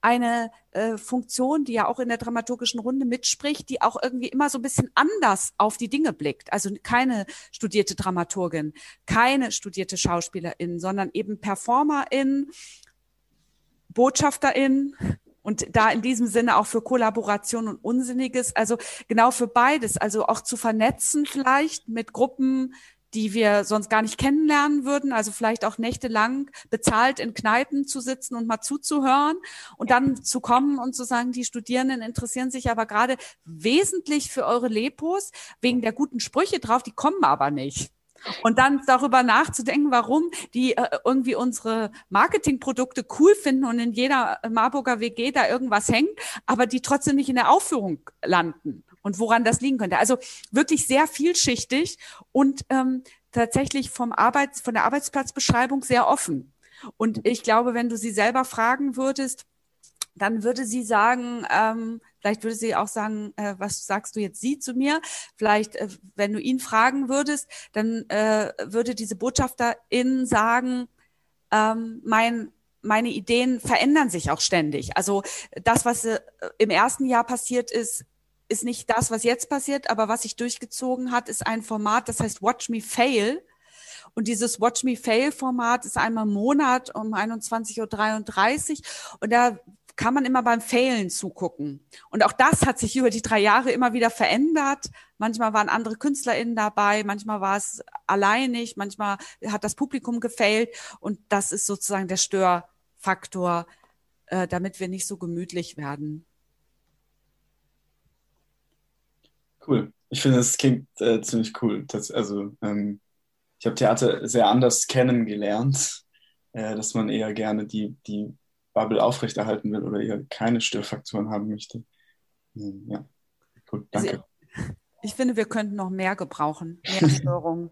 eine äh, Funktion, die ja auch in der dramaturgischen Runde mitspricht, die auch irgendwie immer so ein bisschen anders auf die Dinge blickt. Also keine studierte Dramaturgin, keine studierte Schauspielerin, sondern eben Performerin, Botschafterin, und da in diesem Sinne auch für Kollaboration und Unsinniges, also genau für beides, also auch zu vernetzen vielleicht mit Gruppen, die wir sonst gar nicht kennenlernen würden, also vielleicht auch nächtelang bezahlt in Kneipen zu sitzen und mal zuzuhören und dann zu kommen und zu sagen, die Studierenden interessieren sich aber gerade wesentlich für eure Lepos wegen der guten Sprüche drauf, die kommen aber nicht. Und dann darüber nachzudenken, warum die äh, irgendwie unsere Marketingprodukte cool finden und in jeder Marburger WG da irgendwas hängt, aber die trotzdem nicht in der Aufführung landen und woran das liegen könnte. Also wirklich sehr vielschichtig und ähm, tatsächlich vom Arbeits, von der Arbeitsplatzbeschreibung sehr offen. Und ich glaube, wenn du sie selber fragen würdest, dann würde sie sagen, ähm, vielleicht würde sie auch sagen, äh, was sagst du jetzt sie zu mir? Vielleicht, äh, wenn du ihn fragen würdest, dann äh, würde diese Botschafterin sagen, ähm, mein meine Ideen verändern sich auch ständig. Also das, was äh, im ersten Jahr passiert ist, ist nicht das, was jetzt passiert, aber was sich durchgezogen hat, ist ein Format, das heißt Watch Me Fail. Und dieses Watch Me Fail Format ist einmal im Monat um 21.33 Uhr. Und da kann man immer beim Failen zugucken. Und auch das hat sich über die drei Jahre immer wieder verändert. Manchmal waren andere KünstlerInnen dabei, manchmal war es alleinig, manchmal hat das Publikum gefailt. Und das ist sozusagen der Störfaktor, äh, damit wir nicht so gemütlich werden. Cool. Ich finde, es klingt äh, ziemlich cool. Das, also, ähm, ich habe Theater sehr anders kennengelernt, äh, dass man eher gerne die, die Bubble aufrechterhalten will oder eher keine Störfaktoren haben möchte. Ähm, ja, gut, also, danke. Also, ich finde, wir könnten noch mehr gebrauchen, mehr (laughs) Störungen.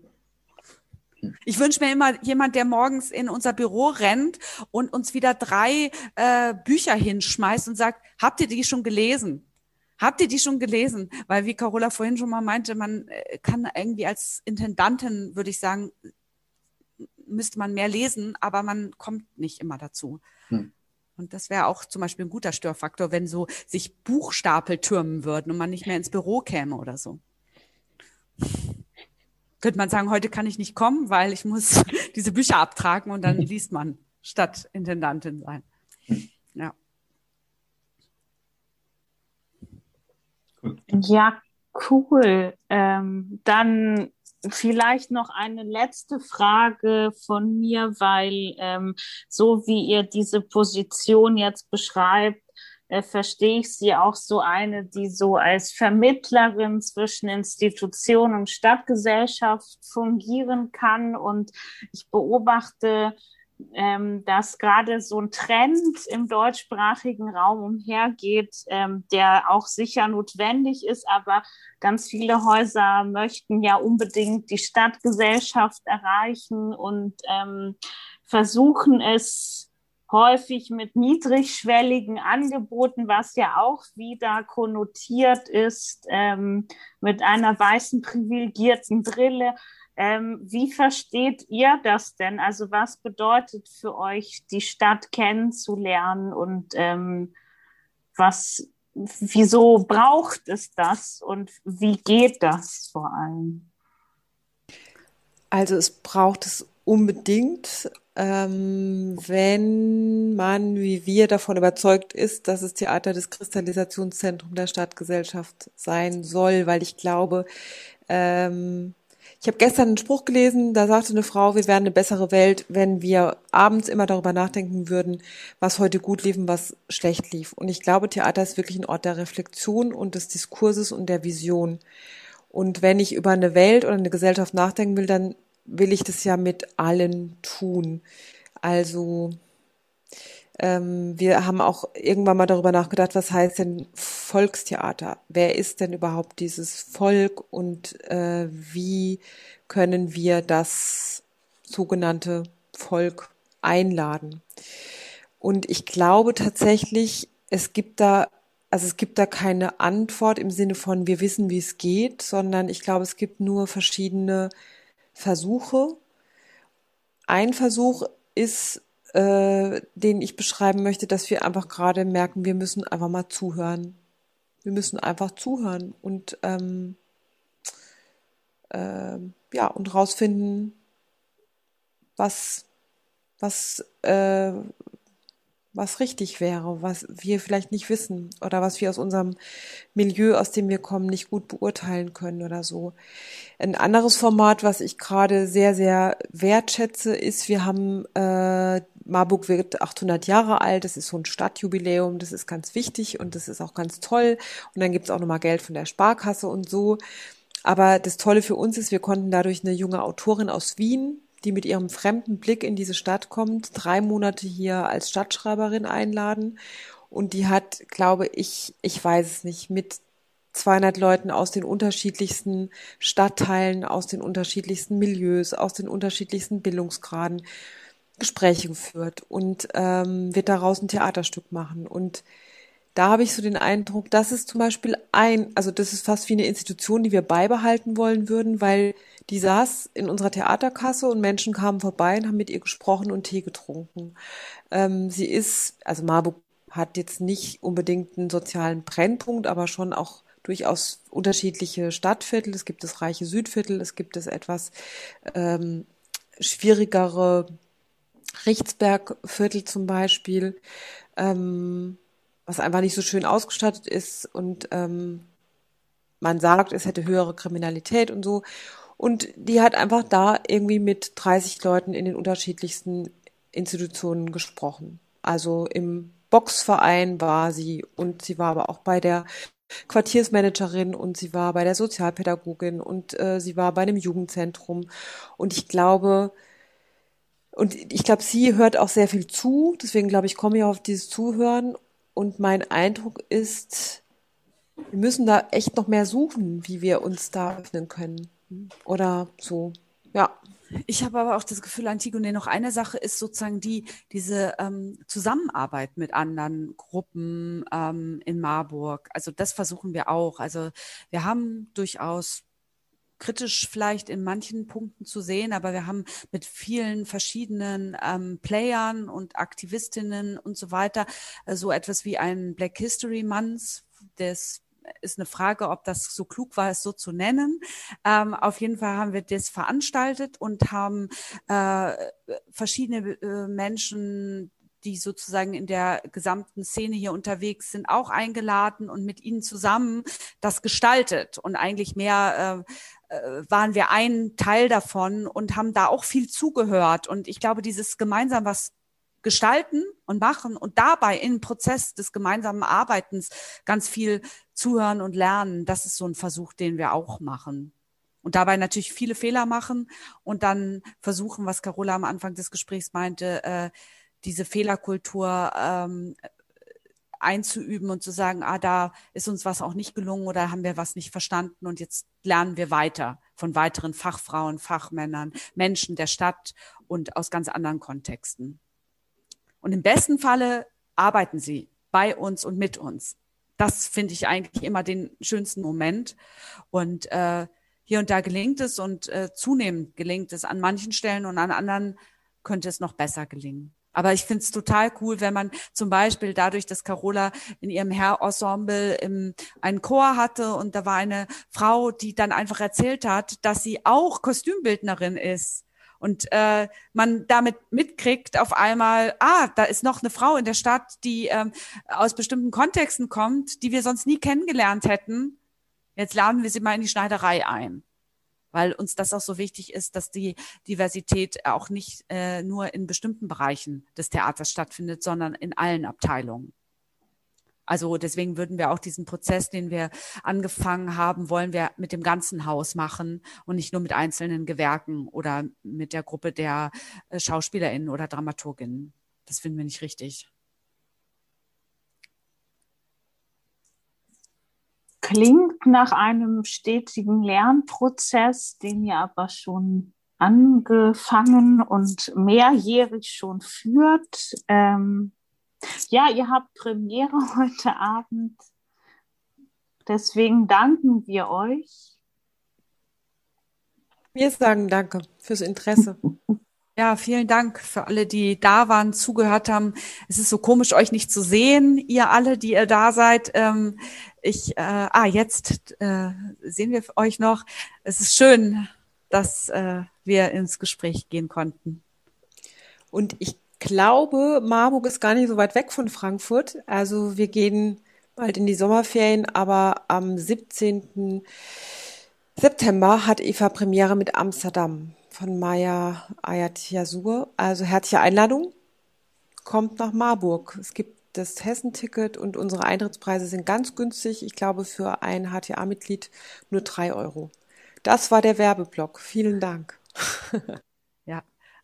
Ich wünsche mir immer jemand, der morgens in unser Büro rennt und uns wieder drei äh, Bücher hinschmeißt und sagt, habt ihr die schon gelesen? Habt ihr die schon gelesen? Weil wie Carola vorhin schon mal meinte, man äh, kann irgendwie als Intendantin, würde ich sagen, müsste man mehr lesen, aber man kommt nicht immer dazu. Hm. Und das wäre auch zum Beispiel ein guter Störfaktor, wenn so sich Buchstapel türmen würden und man nicht mehr ins Büro käme oder so. Könnte man sagen, heute kann ich nicht kommen, weil ich muss (laughs) diese Bücher abtragen und dann (laughs) liest man statt Intendantin sein. Ja. Ja, cool. Ähm, dann vielleicht noch eine letzte Frage von mir, weil ähm, so wie ihr diese Position jetzt beschreibt, äh, verstehe ich sie auch so eine, die so als Vermittlerin zwischen Institution und Stadtgesellschaft fungieren kann. Und ich beobachte ähm, dass gerade so ein Trend im deutschsprachigen Raum umhergeht, ähm, der auch sicher notwendig ist, aber ganz viele Häuser möchten ja unbedingt die Stadtgesellschaft erreichen und ähm, versuchen es häufig mit niedrigschwelligen Angeboten, was ja auch wieder konnotiert ist ähm, mit einer weißen privilegierten Brille. Ähm, wie versteht ihr das denn? Also was bedeutet für euch, die Stadt kennenzulernen und ähm, was, wieso braucht es das und wie geht das vor allem? Also es braucht es unbedingt, ähm, wenn man wie wir davon überzeugt ist, dass es Theater des Kristallisationszentrums der Stadtgesellschaft sein soll, weil ich glaube, ähm, ich habe gestern einen Spruch gelesen, da sagte eine Frau, wir wären eine bessere Welt, wenn wir abends immer darüber nachdenken würden, was heute gut lief und was schlecht lief. Und ich glaube, Theater ist wirklich ein Ort der Reflexion und des Diskurses und der Vision. Und wenn ich über eine Welt oder eine Gesellschaft nachdenken will, dann will ich das ja mit allen tun. Also Ähm, wir haben auch irgendwann mal darüber nachgedacht, was heißt denn Volkstheater? Wer ist denn überhaupt dieses Volk und äh, wie können wir das sogenannte Volk einladen? Und ich glaube tatsächlich, es gibt da, also es gibt da keine Antwort im Sinne von, wir wissen, wie es geht, sondern ich glaube, es gibt nur verschiedene Versuche. Ein Versuch ist, äh, den ich beschreiben möchte, dass wir einfach gerade merken, wir müssen einfach mal zuhören. Wir müssen einfach zuhören und ähm, äh, ja und rausfinden, was was äh, was richtig wäre, was wir vielleicht nicht wissen oder was wir aus unserem Milieu, aus dem wir kommen, nicht gut beurteilen können oder so. Ein anderes Format, was ich gerade sehr, sehr wertschätze, ist, wir haben, äh, Marburg wird 800 Jahre alt, das ist so ein Stadtjubiläum, das ist ganz wichtig und das ist auch ganz toll. Und dann gibt's auch nochmal Geld von der Sparkasse und so. Aber das Tolle für uns ist, wir konnten dadurch eine junge Autorin aus Wien, die mit ihrem fremden Blick in diese Stadt kommt, drei Monate hier als Stadtschreiberin einladen. Und die hat, glaube ich, ich weiß es nicht, mit 200 Leuten aus den unterschiedlichsten Stadtteilen, aus den unterschiedlichsten Milieus, aus den unterschiedlichsten Bildungsgraden Gespräche geführt und ähm, wird daraus ein Theaterstück machen. Und da habe ich so den Eindruck, das ist zum Beispiel ein, also das ist fast wie eine Institution, die wir beibehalten wollen würden, weil die saß in unserer Theaterkasse und Menschen kamen vorbei und haben mit ihr gesprochen und Tee getrunken. Ähm, sie ist, also Marburg hat jetzt nicht unbedingt einen sozialen Brennpunkt, aber schon auch durchaus unterschiedliche Stadtviertel. Es gibt das reiche Südviertel, es gibt das etwas ähm, schwierigere Richtsbergviertel zum Beispiel. Ähm, was einfach nicht so schön ausgestattet ist und ähm, man sagt, es hätte höhere Kriminalität und so. Und die hat einfach da irgendwie mit 30 Leuten in den unterschiedlichsten Institutionen gesprochen. Also im Boxverein war sie und sie war aber auch bei der Quartiersmanagerin und sie war bei der Sozialpädagogin und äh, sie war bei einem Jugendzentrum. Und ich glaube, und ich glaube, sie hört auch sehr viel zu. Deswegen glaube ich, komme ich auf dieses Zuhören und mein Eindruck ist, wir müssen da echt noch mehr suchen, wie wir uns da öffnen können. Oder so. Ja. Ich habe aber auch das Gefühl, Antigone, noch eine Sache ist sozusagen die, diese ähm, Zusammenarbeit mit anderen Gruppen ähm, in Marburg. Also das versuchen wir auch. Also wir haben durchaus kritisch vielleicht in manchen Punkten zu sehen, aber wir haben mit vielen verschiedenen ähm, Playern und Aktivistinnen und so weiter äh, so etwas wie ein Black History Month, das ist eine Frage, ob das so klug war, es so zu nennen. Ähm, auf jeden Fall haben wir das veranstaltet und haben äh, verschiedene äh, Menschen die sozusagen in der gesamten Szene hier unterwegs sind, auch eingeladen und mit ihnen zusammen das gestaltet. Und eigentlich mehr äh, äh, waren wir ein Teil davon und haben da auch viel zugehört. Und ich glaube, dieses gemeinsam was gestalten und machen und dabei im Prozess des gemeinsamen Arbeitens ganz viel zuhören und lernen, das ist so ein Versuch, den wir auch machen. Und dabei natürlich viele Fehler machen und dann versuchen, was Carola am Anfang des Gesprächs meinte, äh, diese Fehlerkultur ähm, einzuüben und zu sagen, ah, da ist uns was auch nicht gelungen oder haben wir was nicht verstanden und jetzt lernen wir weiter von weiteren Fachfrauen, Fachmännern, Menschen der Stadt und aus ganz anderen Kontexten. Und im besten Falle arbeiten sie bei uns und mit uns. Das finde ich eigentlich immer den schönsten Moment. Und äh, hier und da gelingt es und äh, zunehmend gelingt es an manchen Stellen und an anderen könnte es noch besser gelingen. Aber ich finde es total cool, wenn man zum Beispiel dadurch, dass Carola in ihrem Herrensemble im, einen Chor hatte und da war eine Frau, die dann einfach erzählt hat, dass sie auch Kostümbildnerin ist. Und äh, man damit mitkriegt auf einmal, ah, da ist noch eine Frau in der Stadt, die ähm, aus bestimmten Kontexten kommt, die wir sonst nie kennengelernt hätten. Jetzt laden wir sie mal in die Schneiderei ein weil uns das auch so wichtig ist, dass die Diversität auch nicht äh, nur in bestimmten Bereichen des Theaters stattfindet, sondern in allen Abteilungen. Also deswegen würden wir auch diesen Prozess, den wir angefangen haben, wollen wir mit dem ganzen Haus machen und nicht nur mit einzelnen Gewerken oder mit der Gruppe der äh, Schauspielerinnen oder Dramaturginnen. Das finden wir nicht richtig. Klingt nach einem stetigen Lernprozess, den ihr aber schon angefangen und mehrjährig schon führt. Ähm, ja, ihr habt Premiere (laughs) heute Abend. Deswegen danken wir euch. Wir sagen danke fürs Interesse. Ja, vielen Dank für alle, die da waren, zugehört haben. Es ist so komisch, euch nicht zu sehen, ihr alle, die ihr da seid. Ähm, ich, äh, ah, jetzt äh, sehen wir euch noch. Es ist schön, dass äh, wir ins Gespräch gehen konnten. Und ich glaube, Marburg ist gar nicht so weit weg von Frankfurt. Also wir gehen bald in die Sommerferien, aber am 17. September hat Eva Premiere mit Amsterdam von Maya Ayat-Yasur. Also herzliche Einladung. Kommt nach Marburg. Es gibt das Hessenticket und unsere Eintrittspreise sind ganz günstig. Ich glaube, für ein HTA-Mitglied nur drei Euro. Das war der Werbeblock. Vielen Dank. (laughs)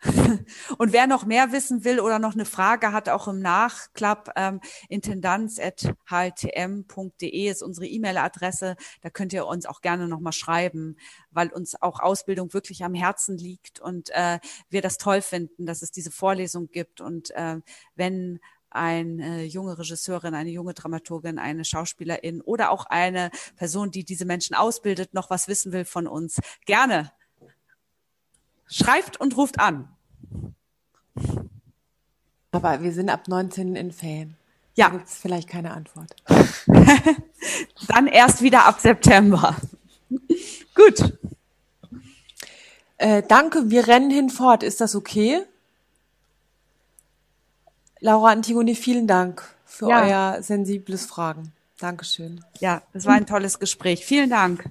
(laughs) Und wer noch mehr wissen will oder noch eine Frage hat, auch im Nachklapp, ähm, intendanz.hltm.de ist unsere E-Mail-Adresse. Da könnt ihr uns auch gerne nochmal schreiben, weil uns auch Ausbildung wirklich am Herzen liegt und äh, wir das toll finden, dass es diese Vorlesung gibt. Und äh, wenn eine junge Regisseurin, eine junge Dramaturgin, eine Schauspielerin oder auch eine Person, die diese Menschen ausbildet, noch was wissen will von uns, gerne schreibt und ruft an. Aber wir sind ab 19 in Ferien. Ja. Da gibt es vielleicht keine Antwort. (laughs) Dann erst wieder ab September. (laughs) Gut. Äh, danke, wir rennen hinfort. Ist das okay? Laura Antigone, vielen Dank für ja. euer sensibles Fragen. Dankeschön. Ja, es war ein tolles Gespräch. Vielen Dank.